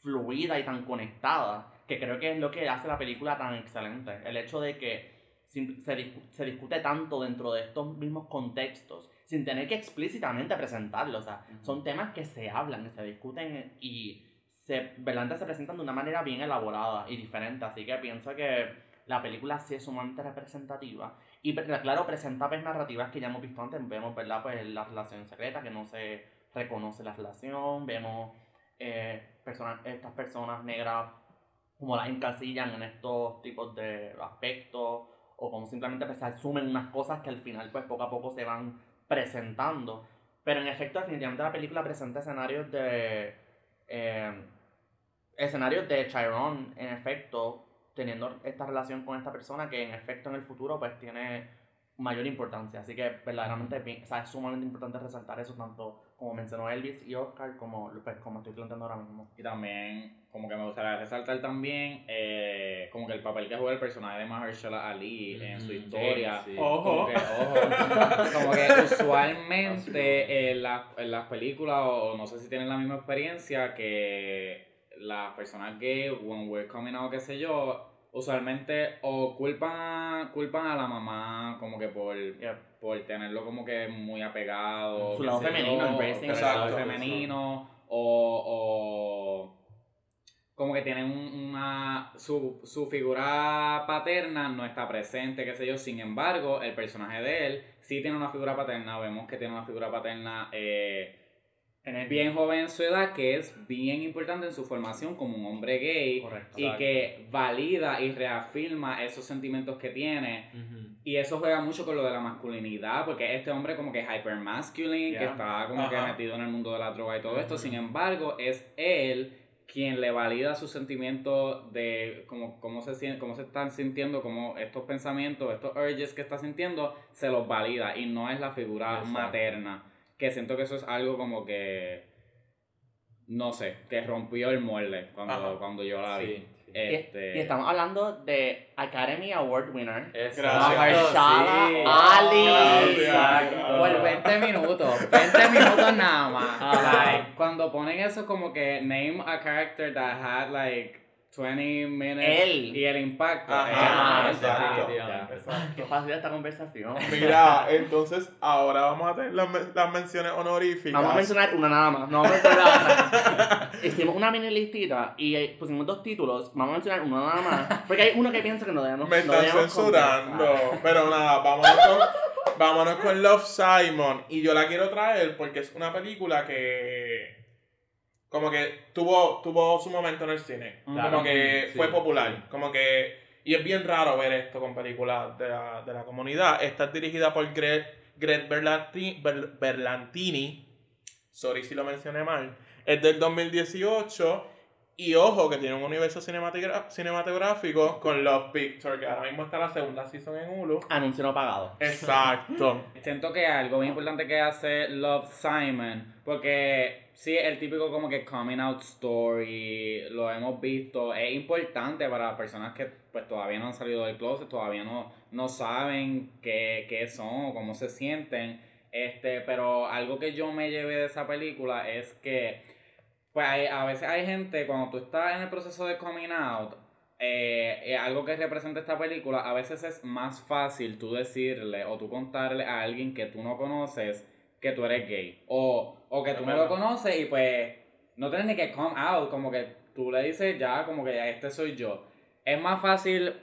fluida y tan conectada, que creo que es lo que hace la película tan excelente. El hecho de que se, discu- se discute tanto dentro de estos mismos contextos, sin tener que explícitamente presentarlo. O sea, son temas que se hablan, se discuten y se, verdaderamente se presentan de una manera bien elaborada y diferente. Así que pienso que la película sí es sumamente representativa. Y claro, presenta pues, narrativas que ya hemos visto antes. Vemos, ¿verdad? Pues la relación secreta, que no se reconoce la relación. Vemos eh, personas, estas personas negras como las encasillan en estos tipos de aspectos o como simplemente pues, se asumen unas cosas que al final pues poco a poco se van presentando. Pero en efecto, definitivamente la película presenta escenarios de... eh, escenarios de Chiron, en efecto, teniendo esta relación con esta persona que en efecto en el futuro pues tiene mayor importancia. Así que verdaderamente o sea, es sumamente importante resaltar eso tanto como mencionó Elvis y Oscar como, pues, como estoy planteando ahora mismo. Y también, como que me gustaría resaltar también, eh, como que el papel que juega el personaje de Mahershala Ali en su historia. sí. Ojo. Como que, ojo, como que usualmente en, las- en las películas, o no sé si tienen la misma experiencia, que las personas gay, when we're coming out, qué sé yo, usualmente o culpan, culpan a la mamá como que por, por tenerlo como que muy apegado. Su lado femenino, yo, el femenino, o, o como que tienen un- una su, su figura paterna no está presente, qué sé yo. Sin embargo, el personaje de él sí tiene una figura paterna. Vemos que tiene una figura paterna eh, En el bien joven en su edad, que es bien importante en su formación como un hombre gay Correcto. y que valida y reafirma esos sentimientos que tiene. Y eso juega mucho con lo de la masculinidad, porque este hombre como que es hyper masculine, que Yeah. está como que Ajá. metido en el mundo de la droga y todo esto. Sin embargo, es él quien le valida sus sentimientos de cómo, cómo, se, cómo se están sintiendo, cómo estos pensamientos, estos urges que está sintiendo, se los valida y no es la figura Exacto. materna. Que siento que eso es algo como que, no sé, que rompió el molde cuando, cuando yo la vi. Sí. Este, Y estamos hablando de Academy Award winner. Mahershala sí. Ali. Gracias. Por 20 minutos, 20 minutos nada más. Like, cuando ponen eso como que name a character that had like 20 minutes Él. y el impacto. Ajá, eh, exacto. Exacto. Qué fácil esta conversación. Mira, entonces ahora vamos a tener las, las menciones honoríficas. Vamos a mencionar una nada más. No vamos a mencionar. Hicimos una mini listita y pusimos dos títulos. Vamos a mencionar uno nada más. Porque hay uno que piensa que no debemos Me están censurando. Pero nada, vámonos con, vámonos con Love Simon. Y yo la quiero traer porque es una película que. Como que tuvo, tuvo su momento en el cine. Claro. Como que Sí, fue popular. sí. Como que. Y es bien raro ver esto con películas de la, de la comunidad. Esta es dirigida por Greg, Greg Berlanti- Ber- Berlantini. Sorry si lo mencioné mal. Es del 2018. Y ojo, que tiene un universo cinematográfico con Love Picture, que ahora mismo está la segunda season en Hulu. Anuncio no pagado. Exacto. Siento que algo bien importante que hace Love Simon, porque sí, el típico como que coming out story, lo hemos visto, es importante para personas que pues todavía no han salido del closet, todavía no, no saben qué, qué son o cómo se sienten. Este, pero algo que yo me llevé de esa película es que pues hay- a veces hay gente, cuando tú estás en el proceso de coming out, eh, eh, algo que representa esta película, a veces es más fácil tú decirle o tú contarle a alguien que tú no conoces que tú eres gay. O, o que tú no lo conoces y pues no tienes ni que come out, como que tú le dices ya, como que ya este soy yo. Es más fácil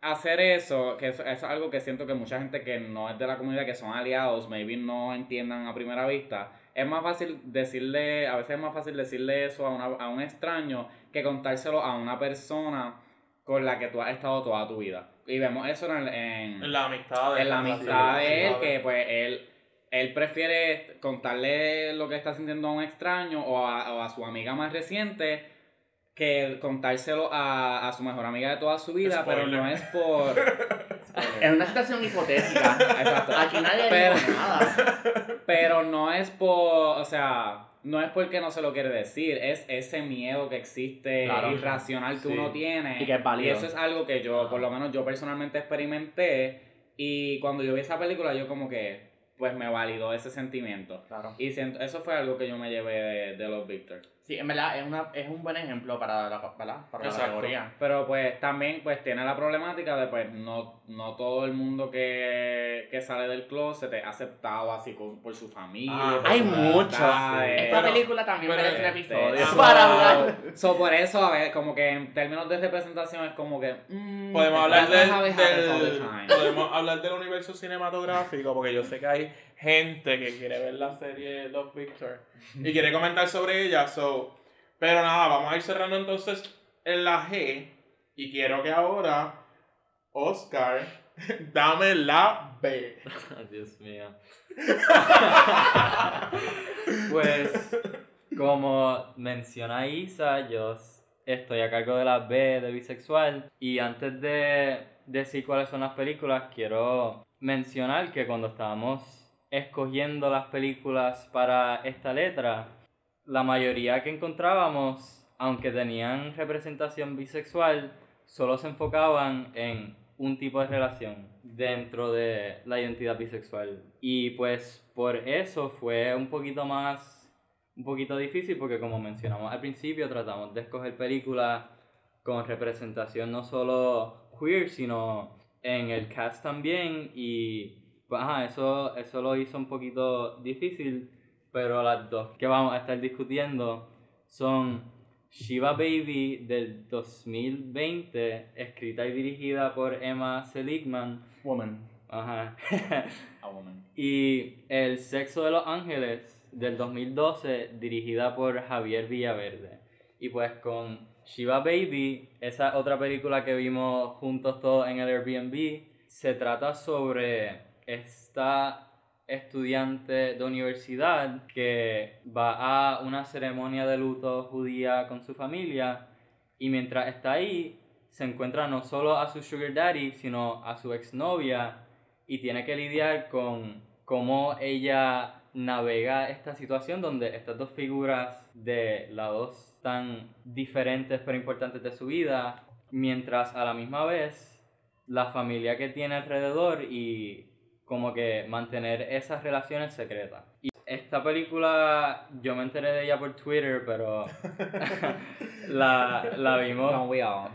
hacer eso, que eso, eso es algo que siento que mucha gente que no es de la comunidad, que son aliados, maybe no entiendan a primera vista. Es más fácil decirle, a veces es más fácil decirle eso a, una, a un extraño que contárselo a una persona con la que tú has estado toda tu vida. Y vemos eso en, en, En la amistad de en la amistad de él, que pues él, él prefiere contarle lo que está sintiendo a un extraño o a, o a su amiga más reciente que contárselo a, a su mejor amiga de toda su vida, pero no es por... Es una situación hipotética. Exacto. Aquí nadie Pero- dijo nada. Pero no es por, o sea, no es porque no se lo quiere decir, es ese miedo que existe Claro. irracional que Sí. uno tiene. Y que es válido. eso es algo que yo, por lo menos yo personalmente experimenté y cuando yo vi esa película yo como que, pues me validó ese sentimiento. Claro. Y siento, eso fue algo que yo me llevé de, de los Victor. Sí, en verdad es, una, es un buen ejemplo para la, ¿verdad? Para la categoría. Pero pues también pues tiene la problemática de pues no, no todo el mundo que, que sale del closet es aceptado así con- por su familia. Ah, por Hay sus muchos. Esta Pero- película también pero merece un Este, episodio para hablar. So, por eso, a ver, como que en términos de representación es como que. mm, Podemos hablar del, podemos hablar del universo cinematográfico porque yo sé que hay gente que quiere ver la serie Love Victor y quiere comentar sobre ella so pero nada vamos a ir cerrando entonces en la G y quiero que ahora Oscar dame la B Dios mío. pues, como menciona Isa, yo estoy a cargo de la B de bisexual. Y antes de decir cuáles son las películas, quiero mencionar que cuando estábamos escogiendo las películas para esta letra, la mayoría que encontrábamos, aunque tenían representación bisexual, solo se enfocaban en un tipo de relación dentro de la identidad bisexual. Y pues por eso fue un poquito más, un poquito difícil porque como mencionamos al principio, tratamos de escoger películas con representación no solo queer, sino en el cast también. Y pues, ajá, eso, eso lo hizo un poquito difícil, pero las dos que vamos a estar discutiendo son Shiva Baby del 2020, escrita y dirigida por Emma Seligman. Woman. Ajá. A woman. y El Sexo de los Ángeles del 2012, dirigida por Javier Villaverde. Y pues con Shiva Baby, esa otra película que vimos juntos todos en el Airbnb, se trata sobre esta estudiante de universidad que va a una ceremonia de luto judía con su familia y mientras está ahí se encuentra no solo a su sugar daddy, sino a su exnovia y tiene que lidiar con cómo ella navega esta situación donde estas dos figuras de lados tan diferentes pero importantes de su vida, mientras a la misma vez la familia que tiene alrededor y como que mantener esas relaciones secretas. Y esta película yo me enteré de ella por Twitter, pero la, la vimos Don't we all?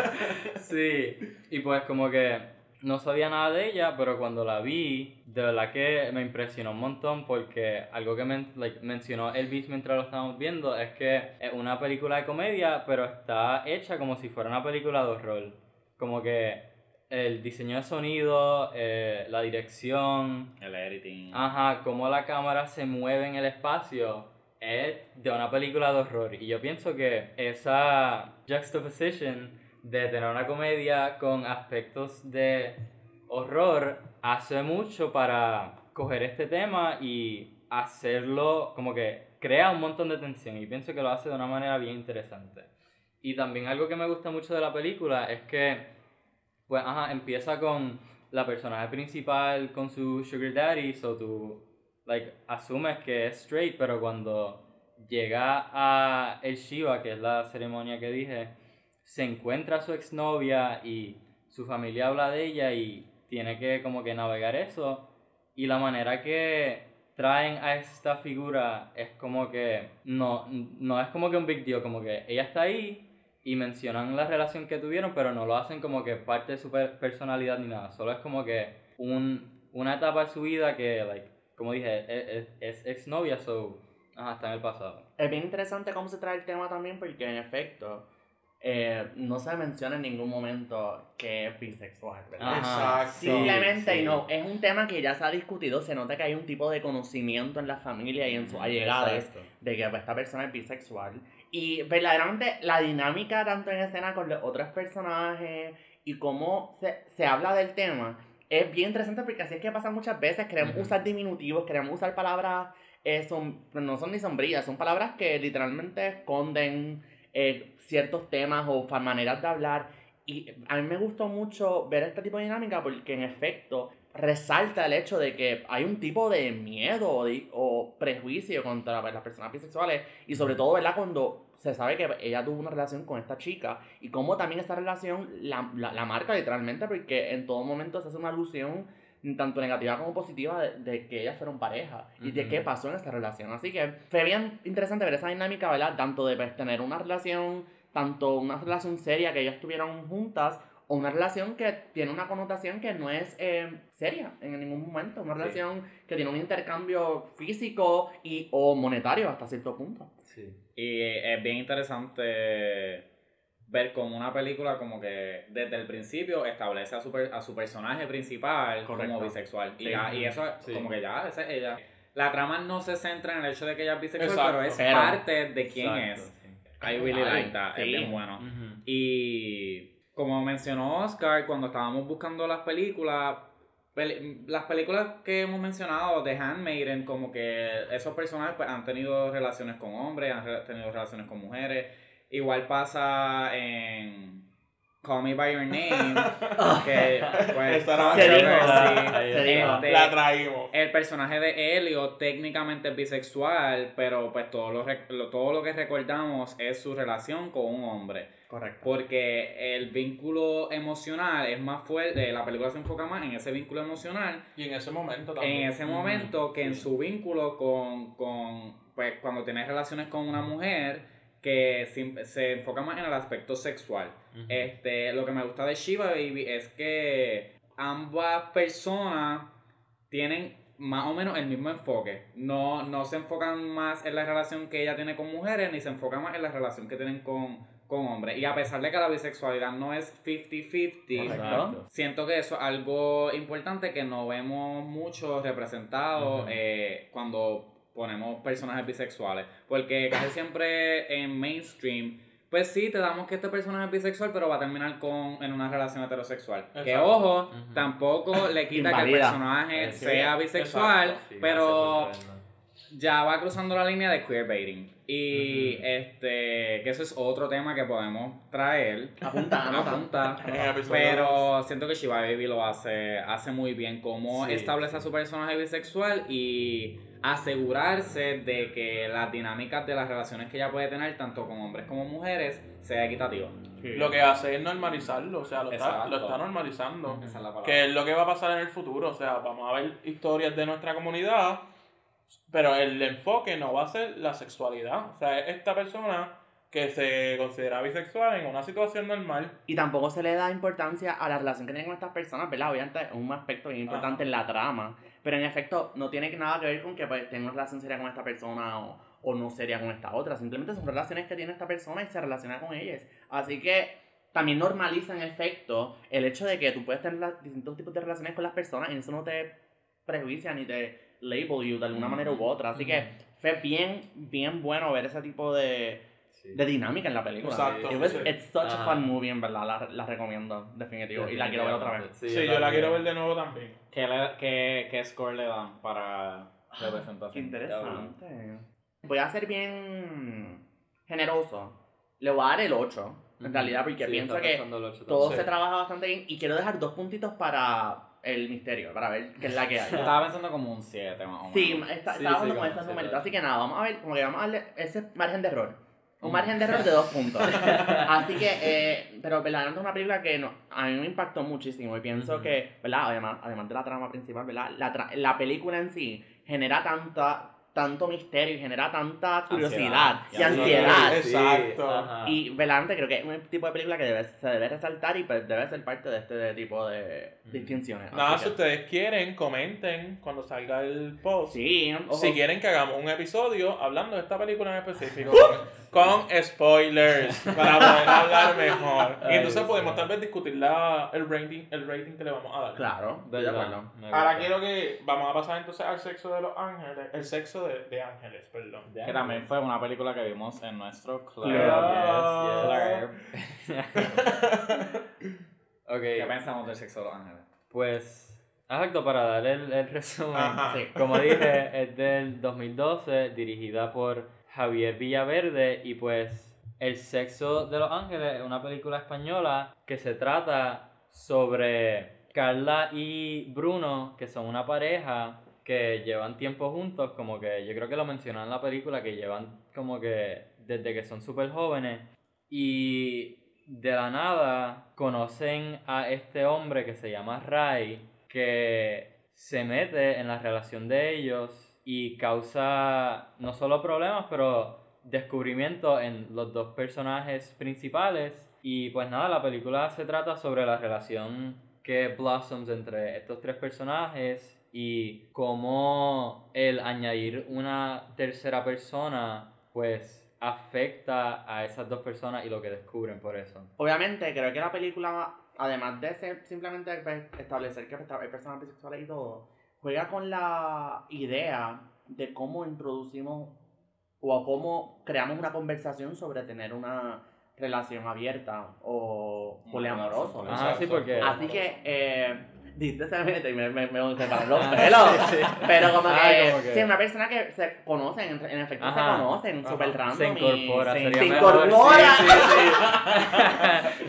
sí, y pues como que no sabía nada de ella, pero cuando la vi, de verdad que me impresionó un montón porque algo que men- like, mencionó Elvis mientras lo estábamos viendo es que es una película de comedia, pero está hecha como si fuera una película de horror. Como que el diseño de sonido, eh, la dirección, El editing. Ajá, cómo la cámara se mueve en el espacio es de una película de horror. Y yo pienso que esa juxtaposition de tener una comedia con aspectos de horror hace mucho para coger este tema y hacerlo como que crea un montón de tensión. Y pienso que lo hace de una manera bien interesante. Y también algo que me gusta mucho de la película es que pues ajá, empieza con la personaje principal con su sugar daddy, so tú like asumes que es straight, pero cuando llega a el Shiva, que es la ceremonia que dije, se encuentra a su exnovia y su familia habla de ella y tiene que como que navegar eso y la manera que traen a esta figura es como que no, no es como que un big deal, como que ella está ahí y mencionan la relación que tuvieron, pero no lo hacen como que parte de su per- personalidad ni nada. Solo es como que un, una etapa de su vida que, like, como dije, es, es, es exnovia, so, ajá, está en el pasado. Es bien interesante cómo se trae el tema también porque en efecto eh, no se menciona en ningún momento que es bisexual, ¿verdad? Ajá, Exacto. sí, Simplemente, sí. y no, es un tema que ya se ha discutido, se nota que hay un tipo de conocimiento en la familia y en sus allegados de que pues, esta persona es bisexual. Y verdaderamente la dinámica tanto en escena con los otros personajes y cómo se, se habla del tema es bien interesante porque así es que pasa muchas veces, queremos usar diminutivos, queremos usar palabras, eh, son, no son ni sombrías, son palabras que literalmente esconden eh, ciertos temas o maneras de hablar. Y a mí me gustó mucho ver este tipo de dinámica porque en efecto resalta el hecho de que hay un tipo de miedo o, de- o prejuicio contra pues, las personas bisexuales y sobre todo, ¿verdad? Cuando se sabe que ella tuvo una relación con esta chica y cómo también esta relación la, la, la marca literalmente porque en todo momento se hace una alusión tanto negativa como positiva de, de que ellas fueron pareja y de qué pasó en esta relación. Así que fue bien interesante ver esa dinámica, ¿verdad? Tanto de pues, tener una relación, tanto una relación seria que ellas tuvieron juntas o una relación que tiene una connotación que no es eh, seria en ningún momento, una Sí. relación que tiene un intercambio físico y o monetario hasta cierto punto. Sí. Y es bien interesante ver como una película como que desde el principio establece a su, per- a su personaje principal Correcto. como bisexual. Y, ya- y eso Sí. como que ya, esa es ella. La trama no se centra en el hecho de que ella es bisexual, Exacto. pero es Pero- parte de quién Exacto, es. sí. I really like that. sí. Es bien bueno. Y como mencionó Oscar, cuando estábamos buscando las películas, peli- las películas que hemos mencionado de Handmaiden, como que esos personajes pues, han tenido relaciones con hombres, han tenido relaciones con mujeres. Igual pasa en Call Me By Your Name, que pues... Se dijo, controversy. se dijo. Este, La traímos. el personaje de Helio técnicamente es bisexual, pero pues todo lo, lo- todo lo que recordamos es su relación con un hombre. Correcto. Porque el vínculo emocional es más fuerte, la película se enfoca más en ese vínculo emocional, Y en ese momento también. en ese momento que en su vínculo con, con, pues cuando tienes relaciones con una mujer, que se, se enfoca más en el aspecto sexual. Este, lo que me gusta de Shiva Baby es que ambas personas tienen más o menos el mismo enfoque. No, no se enfocan más en la relación que ella tiene con mujeres, ni se enfocan más en la relación que tienen con, con hombres. Y a pesar de que la bisexualidad no es 50-50, Exacto. siento que eso es algo importante que no vemos mucho representado eh, cuando ponemos personajes bisexuales. Porque casi siempre en mainstream, pues sí, te damos que este personaje es bisexual, pero va a terminar con, en una relación heterosexual. Que ojo, tampoco le quita que el personaje Eh, sí, sea bisexual, Sí, pero ya va cruzando la línea de queerbaiting. Y este, que eso es otro tema que podemos traer. Apunta, episodio Pero siento que Shiva Baby lo hace, hace muy bien. Cómo Sí, establece a su personaje bisexual y asegurarse de que las dinámicas de las relaciones que ella puede tener, tanto con hombres como mujeres, sea equitativa. Lo que hace es normalizarlo, o sea, lo está, lo está normalizando. Esa es la palabra. Que es lo que va a pasar en el futuro, o sea, vamos a ver historias de nuestra comunidad, pero el enfoque no va a ser la sexualidad. O sea, es esta persona que se considera bisexual en una situación normal. Y tampoco se le da importancia a la relación que tienen con estas personas, ¿verdad? Obviamente es un aspecto bien importante en la trama, pero en efecto no tiene nada que ver con que pues, tenga una relación seria con esta persona o, o no seria con esta otra. Simplemente son relaciones que tiene esta persona y se relaciona con ellas. Así que también normaliza en efecto el hecho de que tú puedes tener distintos tipos de relaciones con las personas y eso no te prejuicia ni te label you de alguna manera u otra. Así que fue bien, bien bueno ver ese tipo de, Sí. de dinámica en la película. Exacto, It was- sí. It's such a Ajá. fun movie, en verdad. La, la recomiendo, definitivo. Y la quiero ver otra vez. Sí, Sí, yo la quiero ver de nuevo también. ¿Qué, le- qué, qué score le dan para Qué representación? interesante. Voy a ser bien generoso. Le voy a dar el 8, en realidad, porque Sí, pienso que pensando todo se trabaja bastante bien. Y quiero dejar dos puntitos para el misterio, para ver qué es la que hay. Estaba pensando como un 7 más o menos. Sí, está, Sí, estaba sí, con como esos se numeritos. ve. Así que nada, vamos a ver, como que vamos a darle ese margen de error. Un Mm. margen de error de dos puntos. Así que, eh, pero verdaderamente es una película que no, a mí me impactó muchísimo y pienso que, ¿verdad? Además, además de la trama principal, ¿verdad? La, tra- la película en sí genera tanta, tanto misterio y genera tanta curiosidad Ansiedad. y ansiedad. Sí, Exacto. ajá. Y verdaderamente creo que es un tipo de película que debe, se debe resaltar y pues, debe ser parte de este tipo de Ujú. distinciones. Nada, Así si que- ustedes quieren, comenten cuando salga el post. Sí, ojo. Si quieren que hagamos un episodio hablando de esta película en específico, con, spoilers, para poder hablar mejor. Y Ay, entonces sí. podemos tal vez discutir la, el, rating, el rating que le vamos a dar. Claro, de acuerdo. Ahora quiero que vamos a pasar entonces al sexo de los ángeles, el sexo de, de ángeles, perdón. Que también fue una película que vimos en nuestro club. Club. Yes, Ok, ¿Qué pensamos del sexo de los ángeles? pues, exacto, para dar el, el resumen. Ajá. Como dije, es del 2012, dirigida por Javier Villaverde y pues El sexo de los ángeles es una película española que se trata sobre Carla y Bruno, que son una pareja que llevan tiempo juntos, como que yo creo que lo mencionan en la película, que llevan como que desde que son súper jóvenes y de la nada conocen a este hombre que se llama Ray, que se mete en la relación de ellos y causa no solo problemas, pero descubrimiento en los dos personajes principales. Y pues nada, la película se trata sobre la relación que blossoms entre estos tres personajes y cómo el añadir una tercera persona pues afecta a esas dos personas y lo que descubren por eso. Obviamente, creo que la película, además de ser simplemente pues, establecer que hay personas bisexuales y todo, juega con la idea de cómo introducimos o cómo creamos una conversación sobre tener una relación abierta o poliamoroso. Ah, Ah, sí, porque... Así que, eh, diste se mete y me, me, me se paran los pelos. Pero como Ah, que, como que- sí, una persona que se conocen, en, en efecto se Ajá. conocen, Ajá. súper random. se incorpora, y, sería se mejor. incorpora. Sí, sí,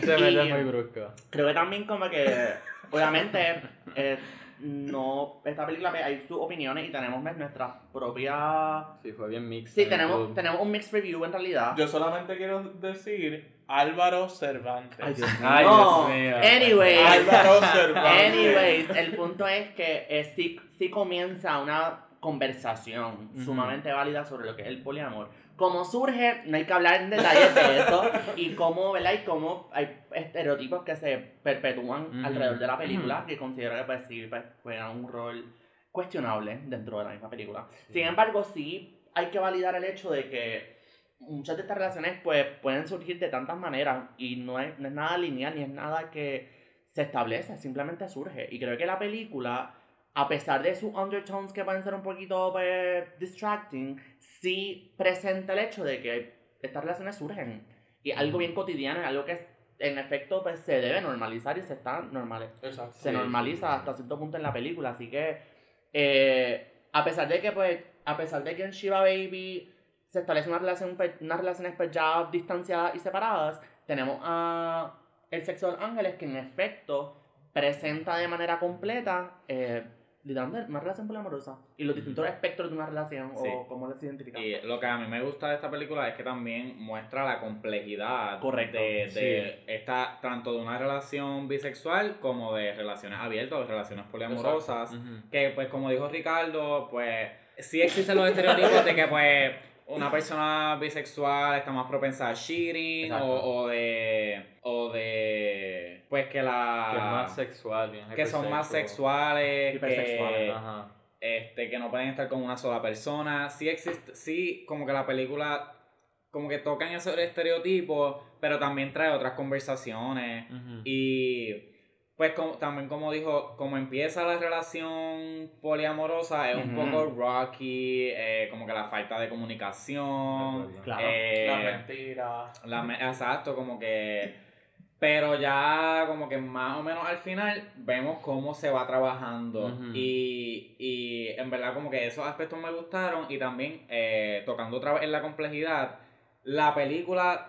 sí. se mete Y- muy brusco. Creo que también como que, obviamente, eh, no, esta película pues, hay sus opiniones y tenemos pues, nuestras propias... Sí, fue bien mixed. Sí, tenemos, tenemos un mixed review en realidad. Yo solamente quiero decir Álvaro Cervantes. Ay, Dios mío. Ay, No. Dios mío. Anyway. Álvaro Cervantes. Anyways, el punto es que eh, sí, sí comienza una conversación sumamente válida sobre lo que es el poliamor. Cómo surge, no hay que hablar en detalles de eso, y cómo, ¿verdad? Y cómo hay estereotipos que se perpetúan alrededor de la película, que considero que pues sí, pues, juegan un rol cuestionable dentro de la misma película. Sin embargo, sí hay que validar el hecho de que muchas de estas relaciones pues pueden surgir de tantas maneras y no es, no es nada lineal ni es nada que se establece, simplemente surge. Y creo que la película, a pesar de sus undertones que pueden ser un poquito pues, distracting, sí presenta el hecho de que estas relaciones surgen. Y es algo bien cotidiano, es algo que en efecto pues, se debe normalizar y se está normal, Exacto. se normaliza hasta cierto punto en la película. Así que, eh, a pesar de que, pues, a pesar de que en Shiva Baby se establece una relación, pues, unas relaciones pues, ya distanciadas y separadas, tenemos a el sexo de los ángeles que en efecto presenta de manera completa, eh, literalmente, una relación poliamorosa y los distintos espectros de una relación Sí. o cómo les identifican. Y lo que a mí me gusta de esta película es que también muestra la complejidad Correcto, de, de esta, tanto de una relación bisexual como de relaciones abiertas o de relaciones poliamorosas. Que pues como dijo Ricardo, pues sí existen los estereotipos de que pues una persona bisexual está más propensa a cheating o, o de o de pues que la Que es más sexual. bien que son más sexuales, Hipersexuales, que, Ajá. este, que no pueden estar con una sola persona. Sí existe, sí, como que la película como que tocan esos estereotipos, pero también trae otras conversaciones. Y pues como, también como dijo, como empieza la relación poliamorosa, es un poco rocky, eh, como que la falta de comunicación. Claro. eh, Las mentiras. la me- exacto, como que. Pero ya, como que más o menos al final, vemos cómo se va trabajando. Y, y en verdad, como que esos aspectos me gustaron. Y también, eh, tocando otra vez en la complejidad, la película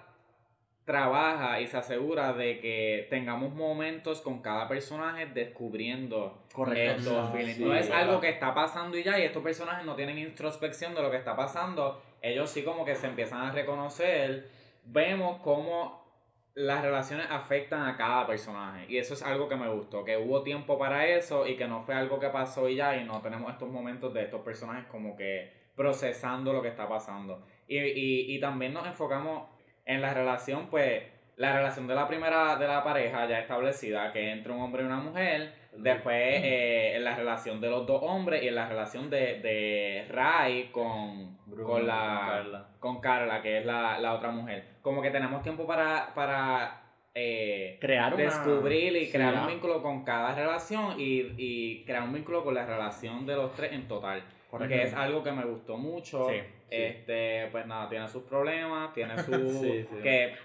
trabaja y se asegura de que tengamos momentos con cada personaje descubriendo Correcto. estos Sí, feelings. sí, no es ¿verdad? algo que está pasando y ya, y estos personajes no tienen introspección de lo que está pasando. Ellos sí como que se empiezan a reconocer. Vemos cómo las relaciones afectan a cada personaje. Y eso es algo que me gustó, que hubo tiempo para eso y que no fue algo que pasó y ya, y no tenemos estos momentos de estos personajes como que procesando lo que está pasando. Y, y, y también nos enfocamos en la relación, pues, la relación de la primera, de la pareja ya establecida, que entre un hombre y una mujer, después eh, en la relación de los dos hombres y en la relación de, de Rai con, Bruno, con, la, con Carla. con Carla, que es la, la otra mujer. Como que tenemos tiempo para, para eh, Crear una... descubrir y Sí, crear un vínculo con cada relación y, y crear un vínculo con la relación de los tres en total. Correcto. Que es algo que me gustó mucho. Sí, Este, pues nada, tiene sus problemas, tiene sus Sí, sí. que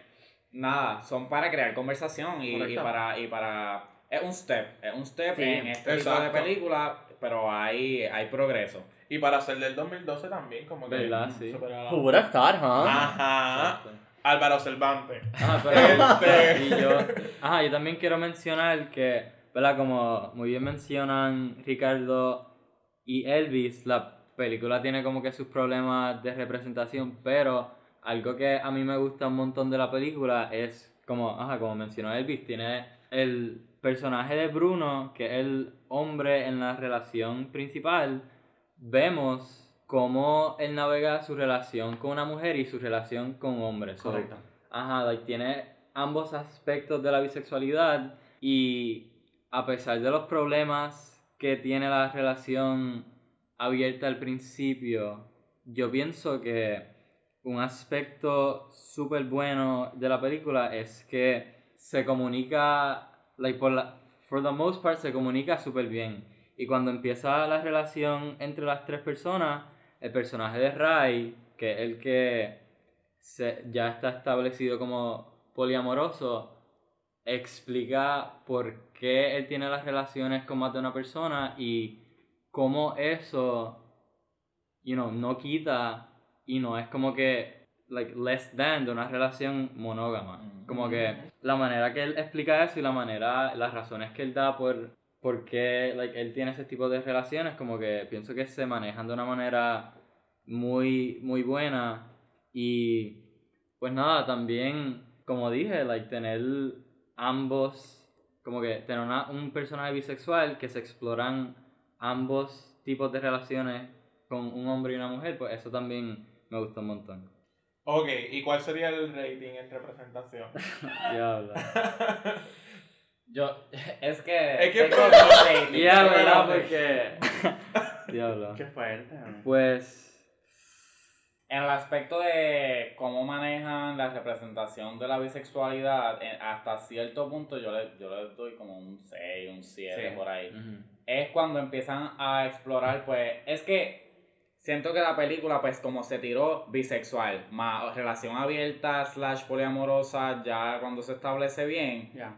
nada, son para crear conversación y, para y para es un step, es un step Sí, en este tipo de exacto. película, pero hay hay progreso. Y para ser del 2012 también, como que. ¿Verdad? Sí. super a la- Who would have thought, huh? Ajá. Exacto. Álvaro Cervantes. Ajá, pero Este. y yo, ajá, yo también quiero mencionar que, ¿verdad? Como muy bien mencionan Ricardo y Elvis, la película tiene como que sus problemas de representación, pero algo que a mí me gusta un montón de la película es, como, ajá, como mencionó Elvis, tiene el personaje de Bruno, que es el hombre en la relación principal, vemos cómo él navega su relación con una mujer y su relación con un hombre. So, Correcto. Ajá, like, tiene ambos aspectos de la bisexualidad y a pesar de los problemas que tiene la relación abierta al principio, yo pienso que un aspecto súper bueno de la película es que se comunica, like, por la, for the most part, se comunica súper bien. Y cuando empieza la relación entre las tres personas, el personaje de Ray, que es el que se- ya está establecido como poliamoroso, explica por qué él tiene las relaciones con más de una persona y cómo eso, you know, no quita y no es como que, like, less than de una relación monógama. Como que la manera que él explica eso y la manera, las razones que él da por, por qué like, él tiene ese tipo de relaciones, como que pienso que se manejan de una manera muy, muy buena. Y pues nada, también, como dije, like, tener ambos, como que tener una- un personaje bisexual que se exploran ambos tipos de relaciones con un hombre y una mujer, pues eso también me gustó un montón. Ok, ¿y cuál sería el rating en representación? Diablo. Yo, es que. Es que tengo ratings. Diablo. Porque. Diablo. Qué fuerte. Pues. En el aspecto de cómo manejan la representación de la bisexualidad, en- hasta cierto punto yo le, yo le doy como un 6, un 7 Sí. por ahí. ujú. Es cuando empiezan a explorar, pues, es que siento que la película, pues, como se tiró bisexual, más relación abierta, slash poliamorosa, ya cuando se establece bien, Ya.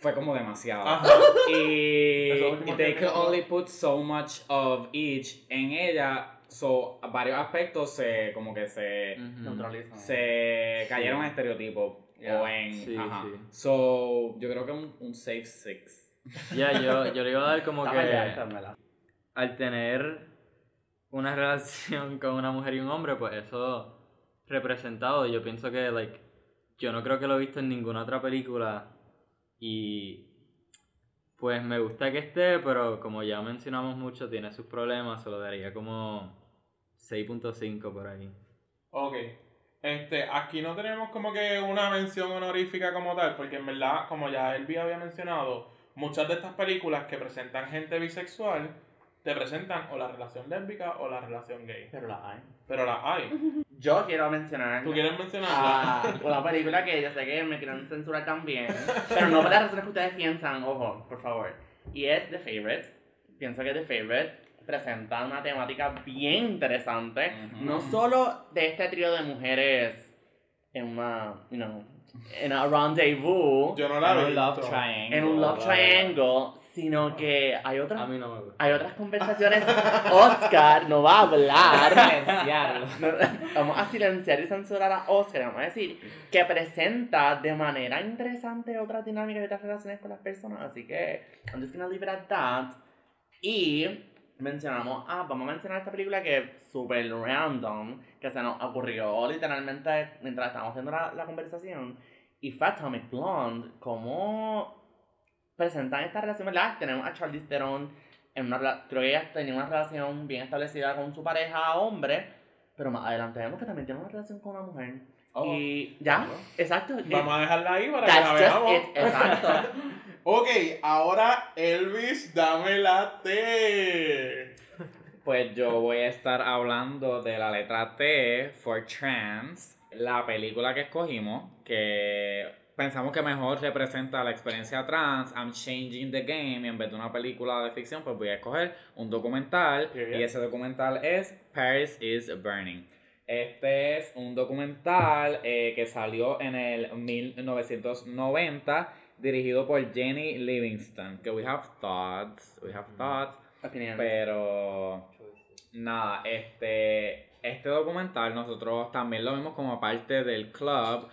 fue como demasiado. Ajá. Y, y they could only put so much of each en ella, so varios aspectos se como que se Ujú. Neutraliza. se Sí. cayeron en estereotipos Yeah. o en Sí, ajá. sí. So, yo creo que un, un safe six. Ya, yo, yo le iba a dar como que. al tener una relación con una mujer y un hombre, pues eso representado, yo pienso que, like, yo no creo que lo he visto en ninguna otra película y pues me gusta que esté, pero como ya mencionamos mucho, tiene sus problemas, se lo daría como 6.5 por ahí. Ok. Este, aquí no tenemos como que una mención honorífica como tal, porque en verdad, como ya Elvi había mencionado, muchas de estas películas que presentan gente bisexual te presentan o la relación lésbica o la relación gay. Pero la hay. Pero las hay. Yo quiero mencionar ¿Tú quieres mencionarla? ah, una película que yo sé que me quieren censurar también, pero no por las razones que ustedes piensan, ojo, por favor. Y es The Favorite. Pienso que The Favorite presenta una temática bien interesante, Ujú. no solo de este trío de mujeres en una, you know, en a rendezvous, Yo no la En un love triangle. en un love triangle, sino que hay A otras, mí no me gusta. hay otras conversaciones. Oscar no va a hablar. Silenciarlo. Vamos a silenciar y censurar a Oscar, vamos a decir que presenta de manera interesante otras dinámicas y otras relaciones con las personas, así que I'm just gonna leave it at that. Y mencionamos, ah, vamos a mencionar esta película que es súper random, que se nos ocurrió literalmente mientras estábamos haciendo la, la conversación, y fue Atomic Blonde, cómo presentan esta relación, ¿verdad? Tenemos a Charlize Theron en una creo que ella tenía una relación bien establecida con su pareja hombre, pero más adelante vemos que también tiene una relación con una mujer. Oh. Y ya, exacto. Vamos a dejarla ahí para que la veamos. it, exacto. Ok, ahora Elvis, dame la T. Pues yo voy a estar hablando de la letra T for trans, la película que escogimos, que pensamos que mejor representa la experiencia trans. I'm changing the game y en vez de una película de ficción, pues voy a escoger un documental y ese documental es Paris is Burning. Este es un documental eh, que salió en el 1990 dirigido por Jenny Livingston, que we have thoughts, we have thoughts, Opinión. pero nada, este, este documental nosotros también lo vimos como parte del club.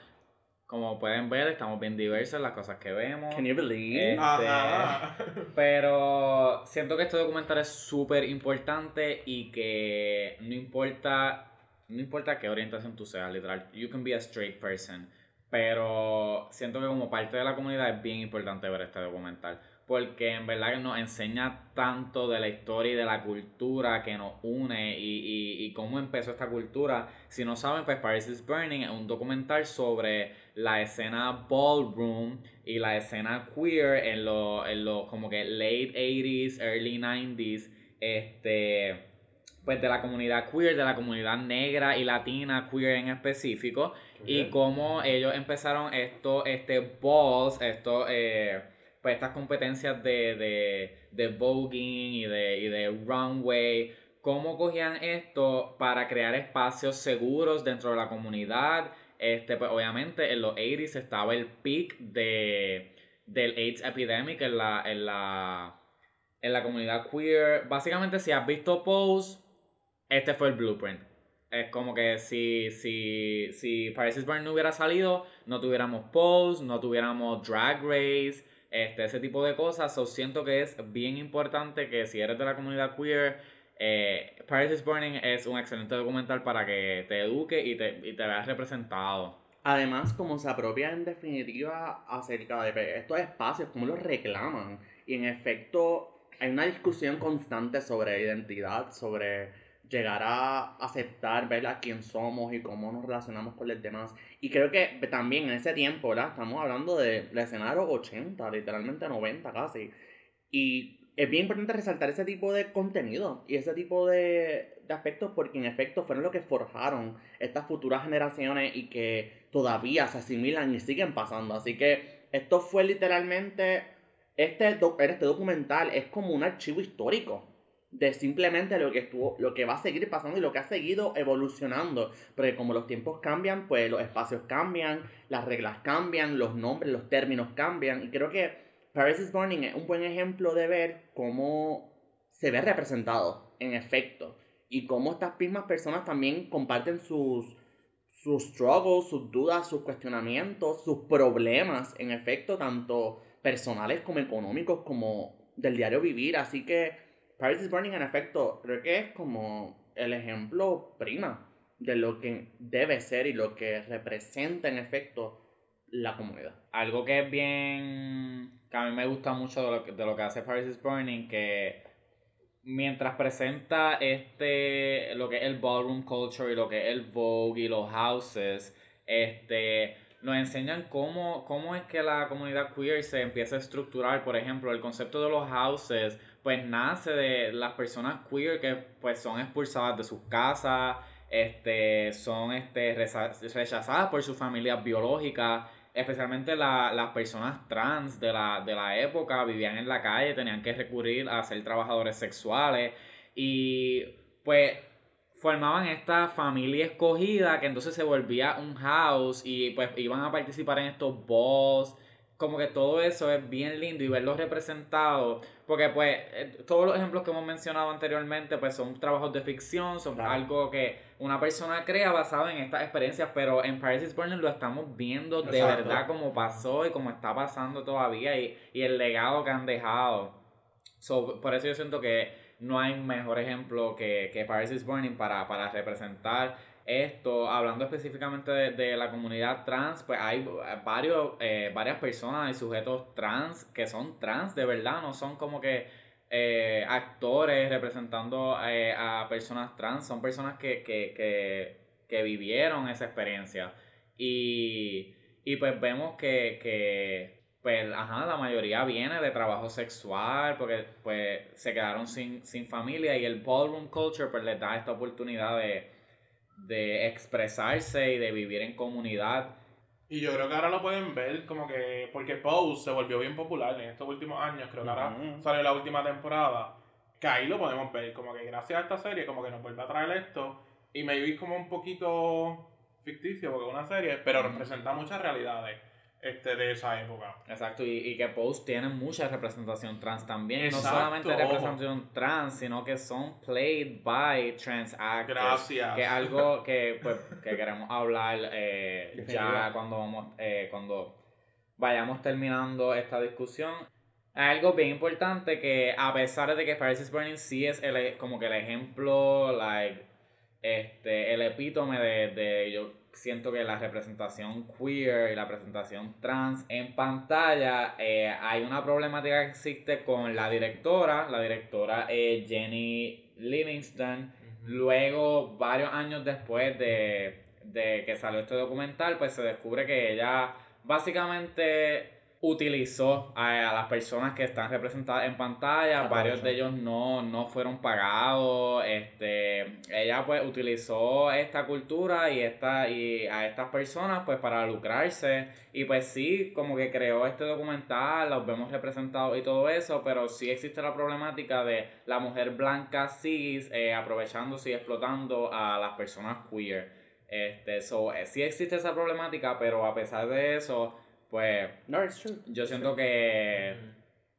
Como pueden ver, estamos bien diversos en las cosas que vemos. Can you believe? Ajá. Pero siento que este documental es súper importante y que no importa, no importa qué orientación tú seas, literal, you can be a straight person. Pero siento que como parte de la comunidad es bien importante ver este documental. Porque en verdad nos enseña tanto de la historia y de la cultura que nos une y, y, y cómo empezó esta cultura. Si no saben, pues Paris is Burning es un documental sobre la escena ballroom y la escena queer en los en lo, como que late 80s, early 90s, este, pues de la comunidad queer, de la comunidad negra y latina queer en específico, y cómo ellos empezaron esto, este balls, esto, eh, pues estas competencias de, de, de voguing y de, y de runway, cómo cogían esto para crear espacios seguros dentro de la comunidad. Este, pues obviamente en los 80s estaba el peak de, del AIDS epidemic en la, en la, en la comunidad queer. Básicamente, si has visto Pose, este fue el blueprint. Es como que si, si, si Paris is Burning no hubiera salido, no tuviéramos Pose, no tuviéramos Drag Race, este, ese tipo de cosas. So, siento que es bien importante que si eres de la comunidad queer, eh, Paris is Burning es un excelente documental para que te eduque y te, y te veas representado. Además, como se apropia en definitiva acerca de estos espacios, cómo los reclaman. Y en efecto, hay una discusión constante sobre identidad, sobre llegar a aceptar, ver a quién somos y cómo nos relacionamos con los demás. Y creo que también en ese tiempo, ¿verdad? Estamos hablando de la escenario 80, literalmente 90 casi. Y es bien importante resaltar ese tipo de contenido y ese tipo de, de aspectos porque en efecto fueron lo que forjaron estas futuras generaciones y que todavía se asimilan y siguen pasando. Así que esto fue literalmente, este, este documental es como un archivo histórico de simplemente lo que estuvo, lo que va a seguir pasando y lo que ha seguido evolucionando. Porque como los tiempos cambian, pues los espacios cambian, las reglas cambian, los nombres, los términos cambian. Y creo que Paris is Burning es un buen ejemplo de ver cómo se ve representado, en efecto. Y cómo estas mismas personas también comparten sus, sus struggles, sus dudas, sus cuestionamientos, sus problemas, en efecto, tanto personales como económicos, como del diario vivir. Así que Paris is Burning, en efecto, creo que es como el ejemplo prima de lo que debe ser y lo que representa, en efecto, la comunidad. Algo que es bien. Que a mí me gusta mucho de lo que, de lo que hace Paris is Burning, que mientras presenta este. lo que es el ballroom culture y lo que es el Vogue y los houses, este. Nos enseñan cómo, cómo es que la comunidad queer se empieza a estructurar. Por ejemplo, el concepto de los houses, pues nace de las personas queer que pues son expulsadas de sus casas, este, son este, rechazadas por sus familias biológicas, especialmente la- las personas trans de la, de la época vivían en la calle, tenían que recurrir a ser trabajadores sexuales y pues formaban esta familia escogida que entonces se volvía un house y pues iban a participar en estos balls como que todo eso es bien lindo y verlo representado porque pues eh, todos los ejemplos que hemos mencionado anteriormente pues son trabajos de ficción son Claro. algo que una persona crea basado en estas experiencias pero en Paris is Burning lo estamos viendo de Exacto. verdad como pasó y como está pasando todavía y, y el legado que han dejado So, por eso yo siento que no hay mejor ejemplo que, que Paris is Burning para, para representar esto. Hablando específicamente de, la comunidad trans, pues hay varios, eh, varias personas y sujetos trans que son trans de verdad, no son como que eh, actores representando eh, a personas trans, son personas que, que, que, que vivieron esa experiencia. Y, y pues vemos que, que pues, ajá, la mayoría viene de trabajo sexual, porque pues se quedaron sin, sin familia y el ballroom culture pues les da esta oportunidad de, de expresarse y de vivir en comunidad. Y yo creo que ahora lo pueden ver como que, porque Pose se volvió bien popular en estos últimos años, creo que ahora salió la última temporada, que ahí lo podemos ver, como que gracias a esta serie, como que nos vuelve a traer esto, y maybe es como un poquito ficticio, porque es una serie, pero representa muchas realidades este, de esa época. Exacto, y, y que Pose tiene mucha representación trans también. Exacto, no solamente ojo. representación trans, sino que son played by trans actors. Gracias. Que es algo que, pues, que queremos hablar eh, ya cuando vamos, eh, cuando vayamos terminando esta discusión. Algo bien importante que a pesar de que Paris is Burning sí es el, como que el ejemplo, like, este, el epítome de, de, yo siento que la representación queer y la presentación trans en pantalla, eh, hay una problemática que existe con la directora, la directora es Jenny Livingston, Luego, varios años después de, de que salió este documental, pues se descubre que ella básicamente utilizó a, a las personas que están representadas en pantalla, varios de ellos no, no fueron pagados, este, ella pues utilizó esta cultura y, esta, y a estas personas pues para lucrarse y pues sí, como que creó este documental, los vemos representados y todo eso, pero sí existe la problemática de la mujer blanca cis eh, aprovechándose y explotando a las personas queer. Este, so, eh, sí existe esa problemática, pero a pesar de eso, pues No, it's true. yo siento que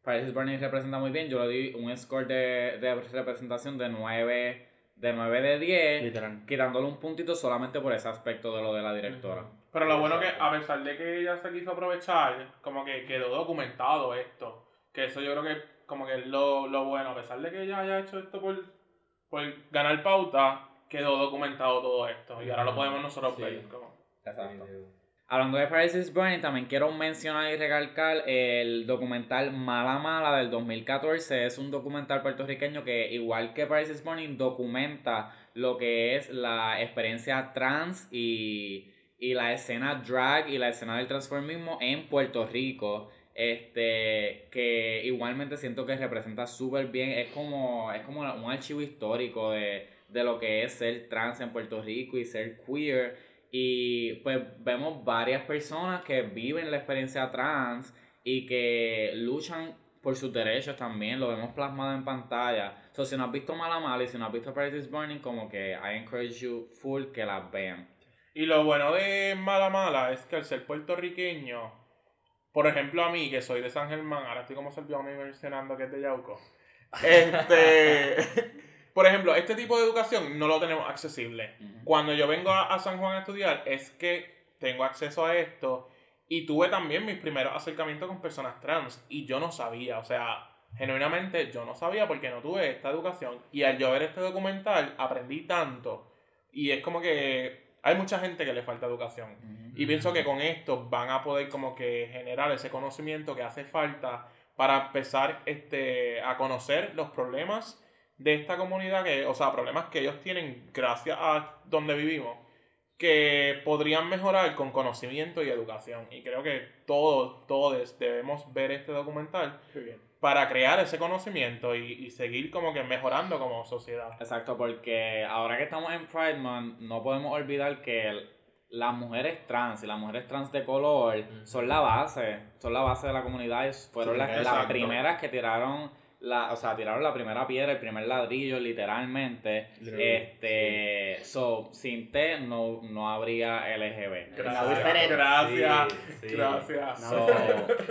Paris is Burning representa muy bien. Yo le di un score de, de representación de 9 de 9 de 10, Literal. quitándole un puntito solamente por ese aspecto de lo de la directora. Pero lo bueno que, a pesar de que ella se quiso aprovechar, como que quedó documentado esto. Que eso yo creo que como que es lo, lo bueno. A pesar de que ella haya hecho esto por, por ganar pauta, quedó documentado todo esto. Y ahora lo podemos nosotros Sí. ver. Como, Exacto. Hablando de Paris is Burning, también quiero mencionar y recalcar el documental Mala Mala del 2014. Es un documental puertorriqueño que, igual que Paris is Burning, documenta lo que es la experiencia trans y, y la escena drag y la escena del transformismo en Puerto Rico. Este, que igualmente siento que representa súper bien. Es como, es como un archivo histórico de, de lo que es ser trans en Puerto Rico y ser queer. Y pues vemos varias personas que viven la experiencia trans y que luchan por sus derechos también, lo vemos plasmado en pantalla. So, si no has visto Mala Mala y si no has visto Paris is Burning, como que I encourage you full que las vean. Y lo bueno de Mala Mala es que al ser puertorriqueño, por ejemplo a mí, que soy de San Germán, ahora estoy como Serpión mencionando que es de Yauco. Este, por ejemplo, este tipo de educación no lo tenemos accesible. Cuando yo vengo a, a San Juan a estudiar, es que tengo acceso a esto y tuve también mis primeros acercamientos con personas trans y yo no sabía, o sea, genuinamente yo no sabía porque no tuve esta educación y al yo ver este documental aprendí tanto y es como que hay mucha gente que le falta educación y pienso que con esto van a poder como que generar ese conocimiento que hace falta para empezar este, a conocer los problemas de esta comunidad, que, o sea, problemas que ellos tienen gracias a donde vivimos, que podrían mejorar con conocimiento y educación. Y creo que todos, todos debemos ver este documental para crear ese conocimiento y, y seguir como que mejorando como sociedad. Exacto, porque ahora que estamos en Pride Month, no podemos olvidar que el- las mujeres trans y las mujeres trans de color son la base, son la base de la comunidad y fueron Sí, las, las primeras que tiraron la, o sea, tiraron la primera piedra, el primer ladrillo, literalmente. Este, so, sin T no, no habría LGB. Gracias, gracias, Sí, sí. gracias. So,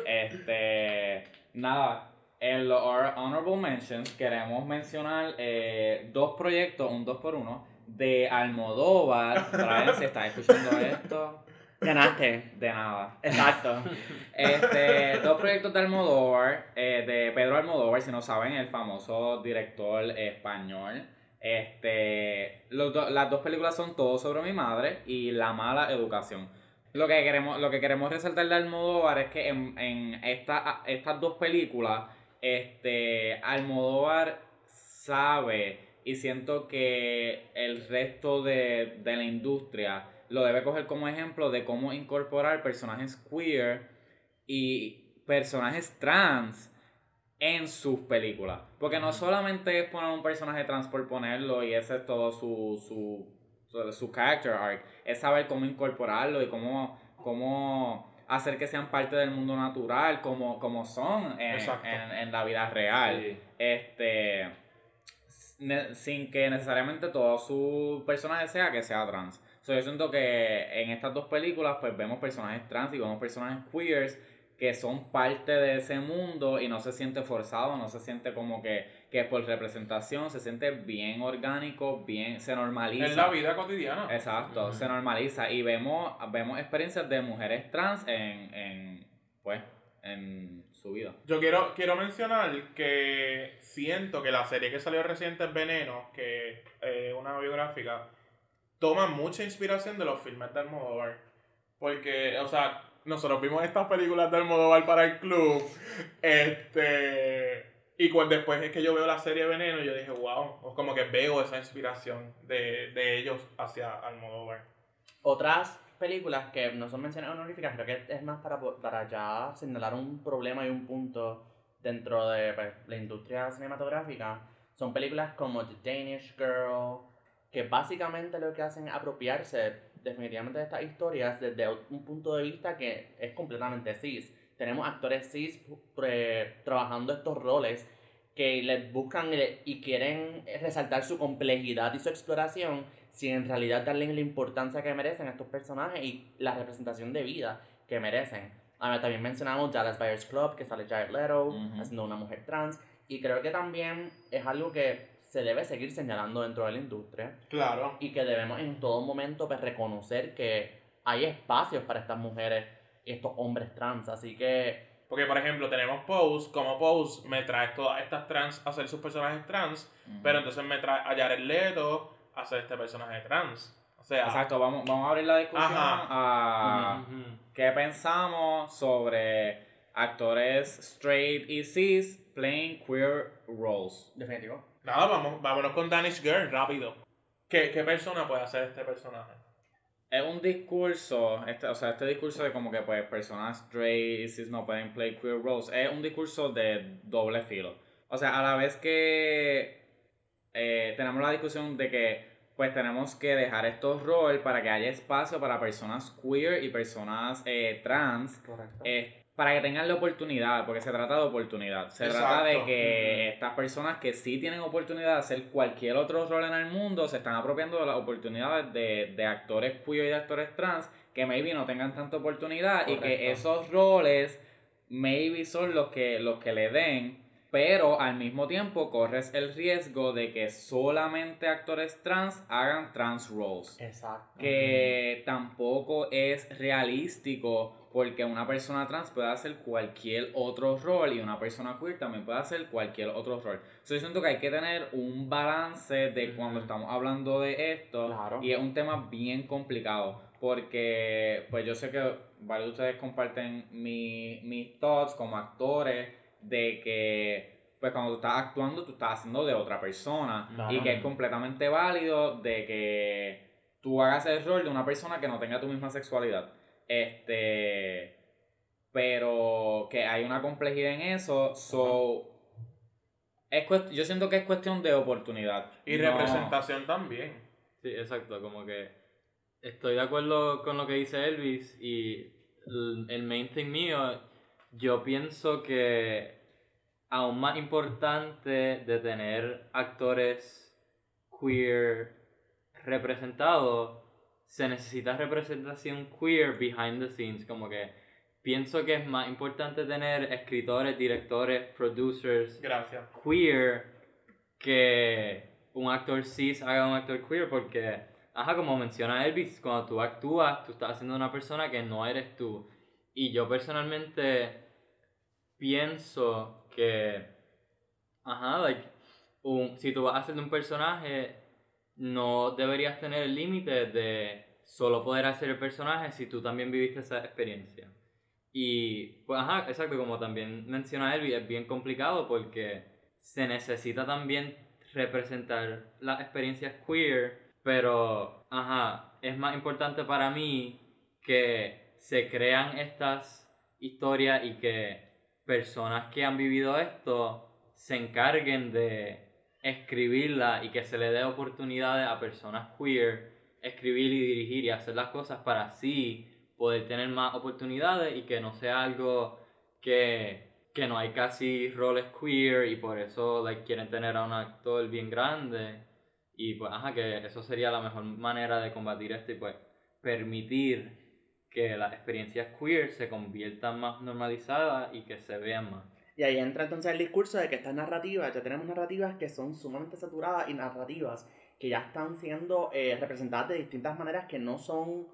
este, nada, en los honorable mentions queremos mencionar eh, dos proyectos, un 2 por 1 de Almodóvar. Brian, si estás escuchando esto, Ganaste. de nada. Exacto. Este, dos proyectos de Almodóvar, eh, de Pedro Almodóvar, si no saben, el famoso director español. Este, los las dos películas son Todo sobre mi madre y La mala educación. Lo que queremos, lo que queremos resaltar de Almodóvar es que en, en esta- estas dos películas, este, Almodóvar sabe y siento que el resto de, de la industria lo debe coger como ejemplo de cómo incorporar personajes queer y personajes trans en sus películas. Porque no solamente es poner un personaje trans por ponerlo y ese es todo su, su, su, character arc, es saber cómo incorporarlo y cómo, cómo hacer que sean parte del mundo natural como, como son en, en, en la vida real. Sí. Este sin que necesariamente todo su personaje sea que sea trans. So, yo siento que en estas dos películas pues vemos personajes trans y vemos personajes queers que son parte de ese mundo y no se siente forzado, no se siente como que, que es por representación, se siente bien orgánico, bien, se normaliza. Es la vida cotidiana. Exacto, se normaliza y vemos, vemos experiencias de mujeres trans en, en pues, en su vida. Yo quiero, quiero mencionar que siento que la serie que salió reciente es Veneno, que es eh, una biográfica, toma mucha inspiración de los filmes de Almodóvar. Porque, o sea, nosotros vimos estas películas de Almodóvar para el club. Este. Y después es que yo veo la serie Veneno, yo dije, wow, como que veo esa inspiración de, de ellos hacia Almodóvar. Otras películas que no son mencionadas honoríficas, creo que es más para, para ya señalar un problema y un punto dentro de pues, la industria cinematográfica, son películas como The Danish Girl, que básicamente lo que hacen es apropiarse definitivamente de estas historias desde un punto de vista que es completamente cis. Tenemos actores cis trabajando estos roles que les buscan y, le- y quieren resaltar su complejidad y su exploración sin en realidad darle la importancia que merecen a estos personajes y la representación de vida que merecen. Ahora, también mencionamos Dallas Buyers Club, que sale Jared Leto, Ujú. haciendo una mujer trans, y creo que también es algo que se debe seguir señalando dentro de la industria Claro. y que debemos en todo momento pues, reconocer que hay espacios para estas mujeres y estos hombres trans, así que Porque, por ejemplo, tenemos Pose, como Pose me trae todas estas trans a hacer sus personajes trans, pero entonces me trae a Jared Leto a hacer este personaje trans. O sea, Exacto, vamos, vamos a abrir la discusión Ajá. a qué pensamos sobre actores straight y cis playing queer roles. Definitivo. Nada, vamos, vámonos con Danish Girl, rápido. ¿Qué, ¿Qué persona puede hacer este personaje? Es un discurso, este, o sea, este discurso de como que pues personas straight cis no pueden play queer roles, es un discurso de doble filo. O sea, a la vez que eh, tenemos la discusión de que pues tenemos que dejar estos roles para que haya espacio para personas queer y personas eh, trans Correcto. eh, para que tengan la oportunidad, porque se trata de oportunidad. Se trata de que estas personas que sí tienen oportunidad de hacer cualquier otro rol en el mundo se están apropiando de las oportunidades de, de actores queer y de actores trans que maybe no tengan tanta oportunidad y que esos roles maybe son los que, los que le den. Pero al mismo tiempo corres el riesgo de que solamente actores trans hagan trans roles Exacto. que tampoco es realístico porque una persona trans puede hacer cualquier otro rol y una persona queer también puede hacer cualquier otro rol. So, yo siento que hay que tener un balance de cuando estamos hablando de esto Claro. y es un tema bien complicado porque pues yo sé que varios de ustedes comparten mi- mis thoughts como actores de que pues cuando tú estás actuando tú estás haciendo de otra persona Claro. y que es completamente válido de que tú hagas el rol de una persona que no tenga tu misma sexualidad. Este, pero que hay una complejidad en eso, so es cuest- yo siento que es cuestión de oportunidad. Y No- representación también. Sí, exacto, como que estoy de acuerdo con lo que dice Elvis y el el main thing mío, yo pienso que aún más importante de tener actores queer representados, se necesita representación queer behind the scenes, como que pienso que es más importante tener escritores, directores, producers, Gracias. queer que un actor cis haga un actor queer porque, ajá, como menciona Elvis, cuando tú actúas, tú estás haciendo una persona que no eres tú. Y yo personalmente pienso que, ajá, like, un, si tú vas a hacer un personaje, no deberías tener el límite de solo poder hacer el personaje si tú también viviste esa experiencia. Y, pues, ajá, exacto, como también menciona Elvis, es bien complicado porque se necesita también representar las experiencias queer, pero, ajá, es más importante para mí que se crean estas historias y que personas que han vivido esto se encarguen de escribirla y que se le dé oportunidades a personas queer escribir y dirigir y hacer las cosas para así poder tener más oportunidades y que no sea algo que, que no hay casi roles queer y por eso like, quieren tener a un actor bien grande y pues ajá que eso sería la mejor manera de combatir esto y pues permitir que las experiencias queer se conviertan más normalizadas y que se vean más. Y ahí entra entonces el discurso de que estas narrativas, ya tenemos narrativas que son sumamente saturadas y narrativas que ya están siendo eh, representadas de distintas maneras que no son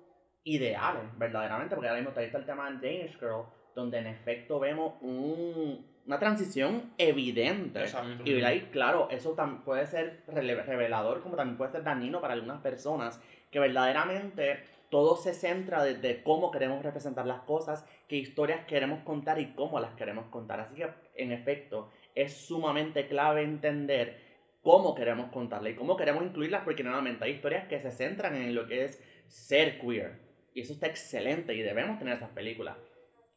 ideales, verdaderamente, porque ahora mismo está el tema del Danish Girl, donde en efecto vemos un- una transición evidente. Exacto. Y ahí, claro, eso tam- puede ser revelador, como también puede ser dañino para algunas personas, que verdaderamente todo se centra desde cómo queremos representar las cosas, qué historias queremos contar y cómo las queremos contar. Así que, en efecto, es sumamente clave entender cómo queremos contarlas y cómo queremos incluirlas, porque nuevamente hay historias que se centran en lo que es ser queer. Y eso está excelente y debemos tener esas películas.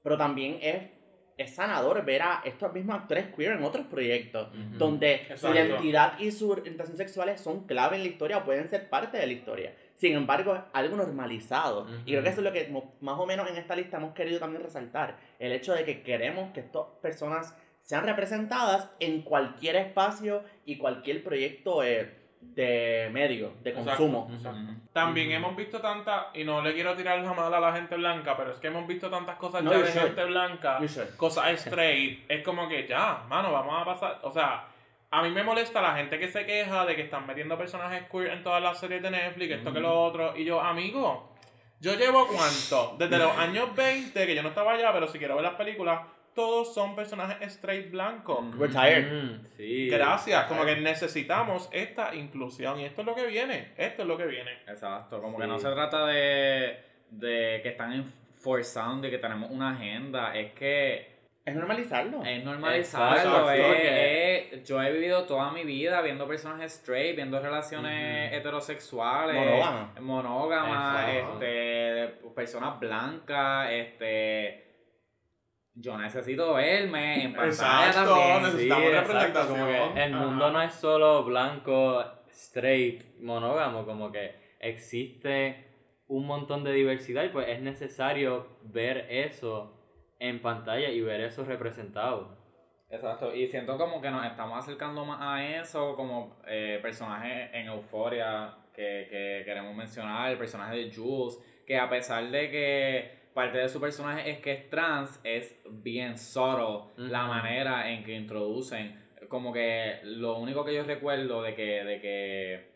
Pero también es, es sanador ver a estos mismos actores queer en otros proyectos donde su identidad y su orientación sexuales son clave en la historia o pueden ser parte de la historia. Sin embargo, es algo normalizado. Y creo que eso es lo que más o menos en esta lista hemos querido también resaltar. El hecho de que queremos que estas personas sean representadas en cualquier espacio y cualquier proyecto eh, de medio, de Exacto, consumo. exacto. Ujú. También Ujú. hemos visto tantas, y no le quiero tirar la mala a la gente blanca, pero es que hemos visto tantas cosas No, ya de should. gente blanca, cosas straight, es como que ya, mano, vamos a pasar, o sea, a mí me molesta la gente que se queja de que están metiendo personajes queer en todas las series de Netflix, esto que lo otro, y yo, amigo, yo llevo cuánto, desde los años 20, que yo no estaba allá, pero si quiero ver las películas, todos son personajes straight blancos. Mm. We're tired. Mm, sí. Gracias, como que necesitamos esta inclusión y esto es lo que viene, esto es lo que viene. Exacto, como que no se trata de, de que están forzando y que tenemos una agenda, es que Es normalizarlo. es normalizarlo. Exacto. es- es- yo he vivido toda mi vida viendo personajes straight, viendo relaciones heterosexuales, Monógamas. monógamas, Exacto. este, personas blancas, este. Yo necesito verme en pantalla Exacto, también. necesitamos exacto, representación. como que el Ajá. mundo no es solo blanco, straight, monógamo, como que existe un montón de diversidad y pues es necesario ver eso en pantalla y ver eso representado. Exacto, y siento como que nos estamos acercando más a eso, como eh, personajes en Euforia que, que queremos mencionar, el personaje de Jules, que a pesar de que parte de su personaje es que es trans, es bien subtle la manera en que introducen, como que lo único que yo recuerdo de que, de que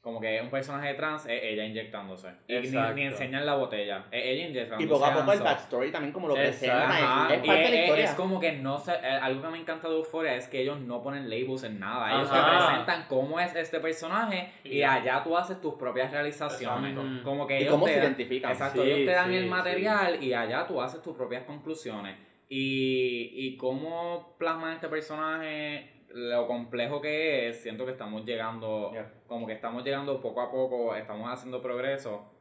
como que un personaje trans es ella inyectándose, y ni, Exacto. ni enseñan la botella, es ella inyectándose. Y poco a poco el backstory también como lo presentan. Es y parte de la es, historia. es como que no sé, eh, algo que me encanta de Euphoria es que ellos no ponen labels en nada, ellos te Ajá. presentan cómo es este personaje y Y- allá tú haces tus propias realizaciones, Exacto. como que Y ellos cómo te se dan- identifican. Exacto, Sí, ellos te dan sí, el sí. material y allá tú haces tus propias conclusiones. Y, y cómo plasman este personaje, lo complejo que es, siento que estamos llegando, Yeah. como que estamos llegando poco a poco, estamos haciendo progreso.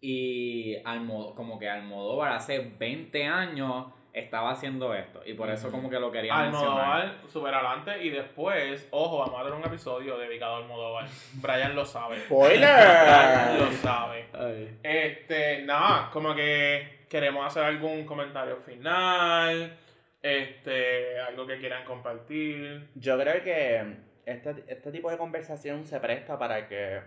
Y al modo, como que Almodóvar hace 20 años estaba haciendo esto. Y por eso como que lo quería mencionar. Almodóvar super adelante y después, ojo, vamos a tener un episodio dedicado a Almodóvar. Brian lo sabe. Brian lo ¡Spoiler! sabe. Ay. Este, nada, como que queremos hacer algún comentario final, este, algo que quieran compartir. Yo creo que este, este tipo de conversación se presta para que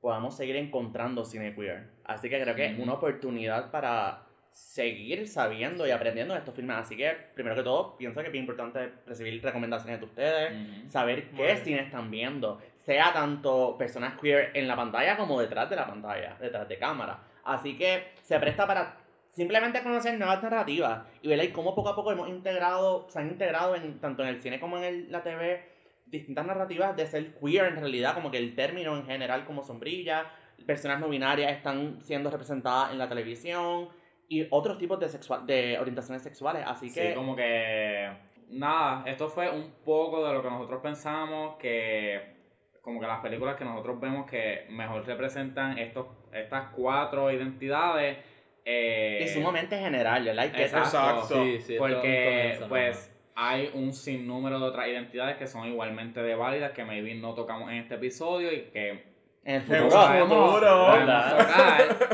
podamos seguir encontrando cine queer. Así que creo que es una oportunidad para seguir sabiendo y aprendiendo de estos filmes. Así que, primero que todo, pienso que es importante recibir recomendaciones de ustedes, saber qué bien. cine están viendo, sea tanto personas queer en la pantalla como detrás de la pantalla, detrás de cámara. Así que se presta para simplemente conocer nuevas narrativas y ver ahí cómo poco a poco hemos integrado, se han integrado en, tanto en el cine como en el- la TV distintas narrativas de ser queer en realidad, como que el término en general como sombrilla, personas no binarias están siendo representadas en la televisión y otros tipos de, sexual, de orientaciones sexuales. Así Sí, que como que nada, esto fue un poco de lo que nosotros pensamos que como que las películas que nosotros vemos que mejor representan estos estas cuatro identidades eh, es sumamente general, ¿verdad? Y que Exacto. Sí, sí, porque pues hay un sinnúmero de otras identidades que son igualmente de válidas que maybe no tocamos en este episodio y que en el futuro. tocar,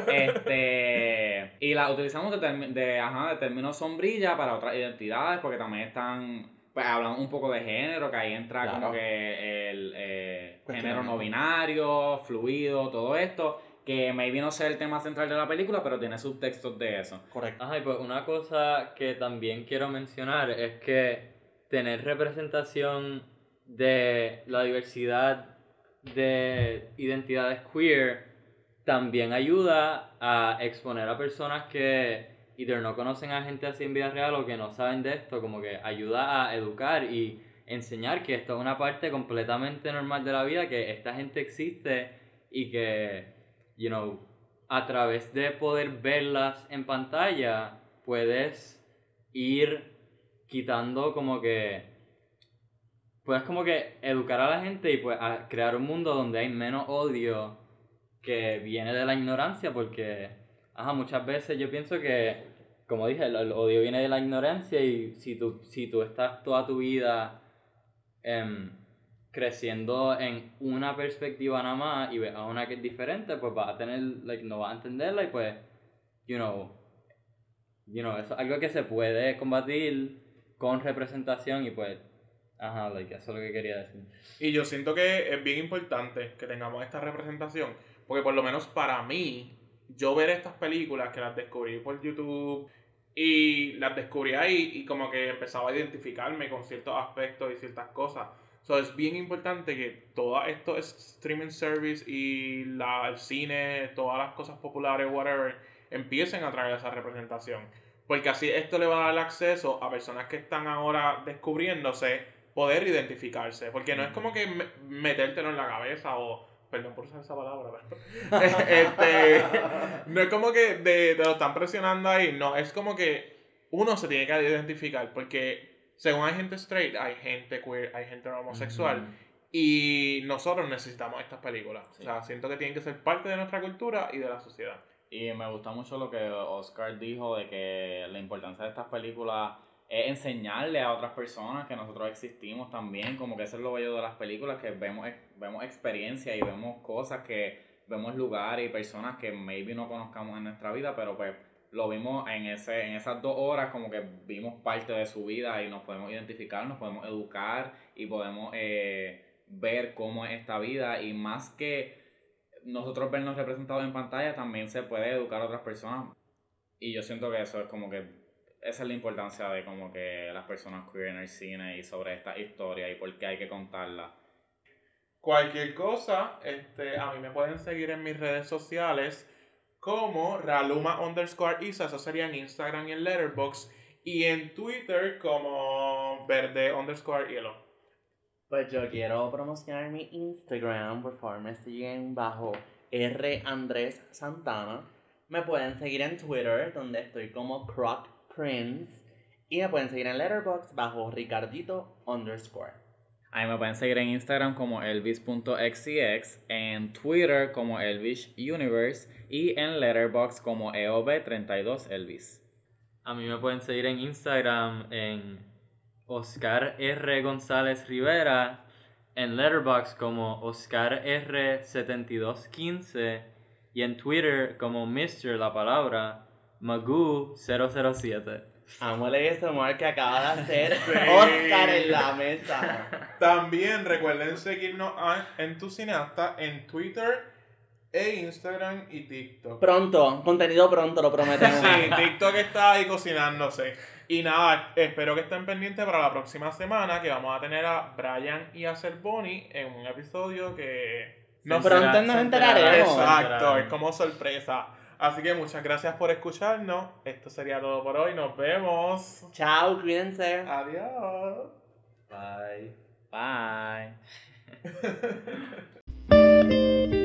este, y la utilizamos de, de, ajá, de términos sombrilla para otras identidades porque también están pues hablamos un poco de género que ahí entra Claro. como que el eh, género no binario fluido todo esto que maybe no sea el tema central de la película pero tiene subtextos de eso Correcto. Ajá, y pues una cosa que también quiero mencionar es que tener representación de la diversidad de identidades queer también ayuda a exponer a personas que either no conocen a gente así en vida real o que no saben de esto, como que ayuda a educar y enseñar que esto es una parte completamente normal de la vida, que esta gente existe y que, you know, a través de poder verlas en pantalla, puedes ir quitando como que... Puedes como que educar a la gente y pues crear un mundo donde hay menos odio que viene de la ignorancia porque, ajá, muchas veces yo pienso que, como dije, el, el odio viene de la ignorancia y si tú, si tú estás toda tu vida em, creciendo en una perspectiva nada más y ves a una que es diferente, pues vas a tener, like, no vas a entenderla y pues, you know, you know, eso es algo que se puede combatir con representación y pues, ajá, like, eso es lo que quería decir. Y yo siento que es bien importante que tengamos esta representación, porque por lo menos para mí, yo ver estas películas que las descubrí por YouTube y las descubrí ahí y como que empezaba a identificarme con ciertos aspectos y ciertas cosas. So, es bien importante que todo esto es streaming service y la, el cine, todas las cosas populares, whatever, empiecen a traer esa representación. Porque así esto le va a dar acceso a personas que están ahora descubriéndose poder identificarse. Porque no es como que me- metértelo en la cabeza o. Perdón por usar esa palabra, este, no es como que te lo están presionando ahí. No, es como que uno se tiene que identificar. Porque según hay gente straight, hay gente queer, hay gente homosexual. Y nosotros necesitamos estas películas. Sí. O sea, siento que tienen que ser parte de nuestra cultura y de la sociedad. Y me gusta mucho lo que Oscar dijo de que la importancia de estas películas es enseñarle a otras personas que nosotros existimos también, como que eso es lo bello de las películas, que vemos, vemos experiencias y vemos cosas que vemos lugares y personas que maybe no conozcamos en nuestra vida, pero pues lo vimos en, ese, en esas dos horas, como que vimos parte de su vida y nos podemos identificar, nos podemos educar y podemos eh, ver cómo es esta vida y más que nosotros vernos representados en pantalla, también se puede educar a otras personas. Y yo siento que eso es como que, esa es la importancia de como que las personas queer en el cine y sobre esta historia y por qué hay que contarla. Cualquier cosa, este, a mí me pueden seguir en mis redes sociales como Raluma underscore Isa, eso sería en Instagram y en Letterboxd, y en Twitter como Verde underscore Hielo. Pues yo quiero promocionar mi Instagram, por favor me siguen bajo R Andrés Santana. Me pueden seguir en Twitter, donde estoy como Croc Prince. Y me pueden seguir en Letterboxd bajo Ricardito underscore. A mí me pueden seguir en Instagram como elvis.xcx, en Twitter como elvisuniverse y en Letterboxd como E eob32elvis. A mí me pueden seguir en Instagram en Oscar R. González Rivera, en Letterboxd como Oscar R. 7215 y en Twitter como Mr. La Palabra Magoo 007. Amo el ASMR que acaba de hacer Sí. Oscar en la mesa. También recuerden seguirnos a- en Tu Cineasta en Twitter e Instagram y TikTok. Pronto, contenido pronto, lo prometemos. Sí, TikTok está ahí cocinándose. Y nada, espero que estén pendientes para la próxima semana que vamos a tener a Brian y a Bonnie en un episodio que No, pronto nos enteraremos. Exacto, es como sorpresa. Así que muchas gracias por escucharnos. Esto sería todo por hoy. Nos vemos. Chao, cuídense. Adiós. Bye. Bye.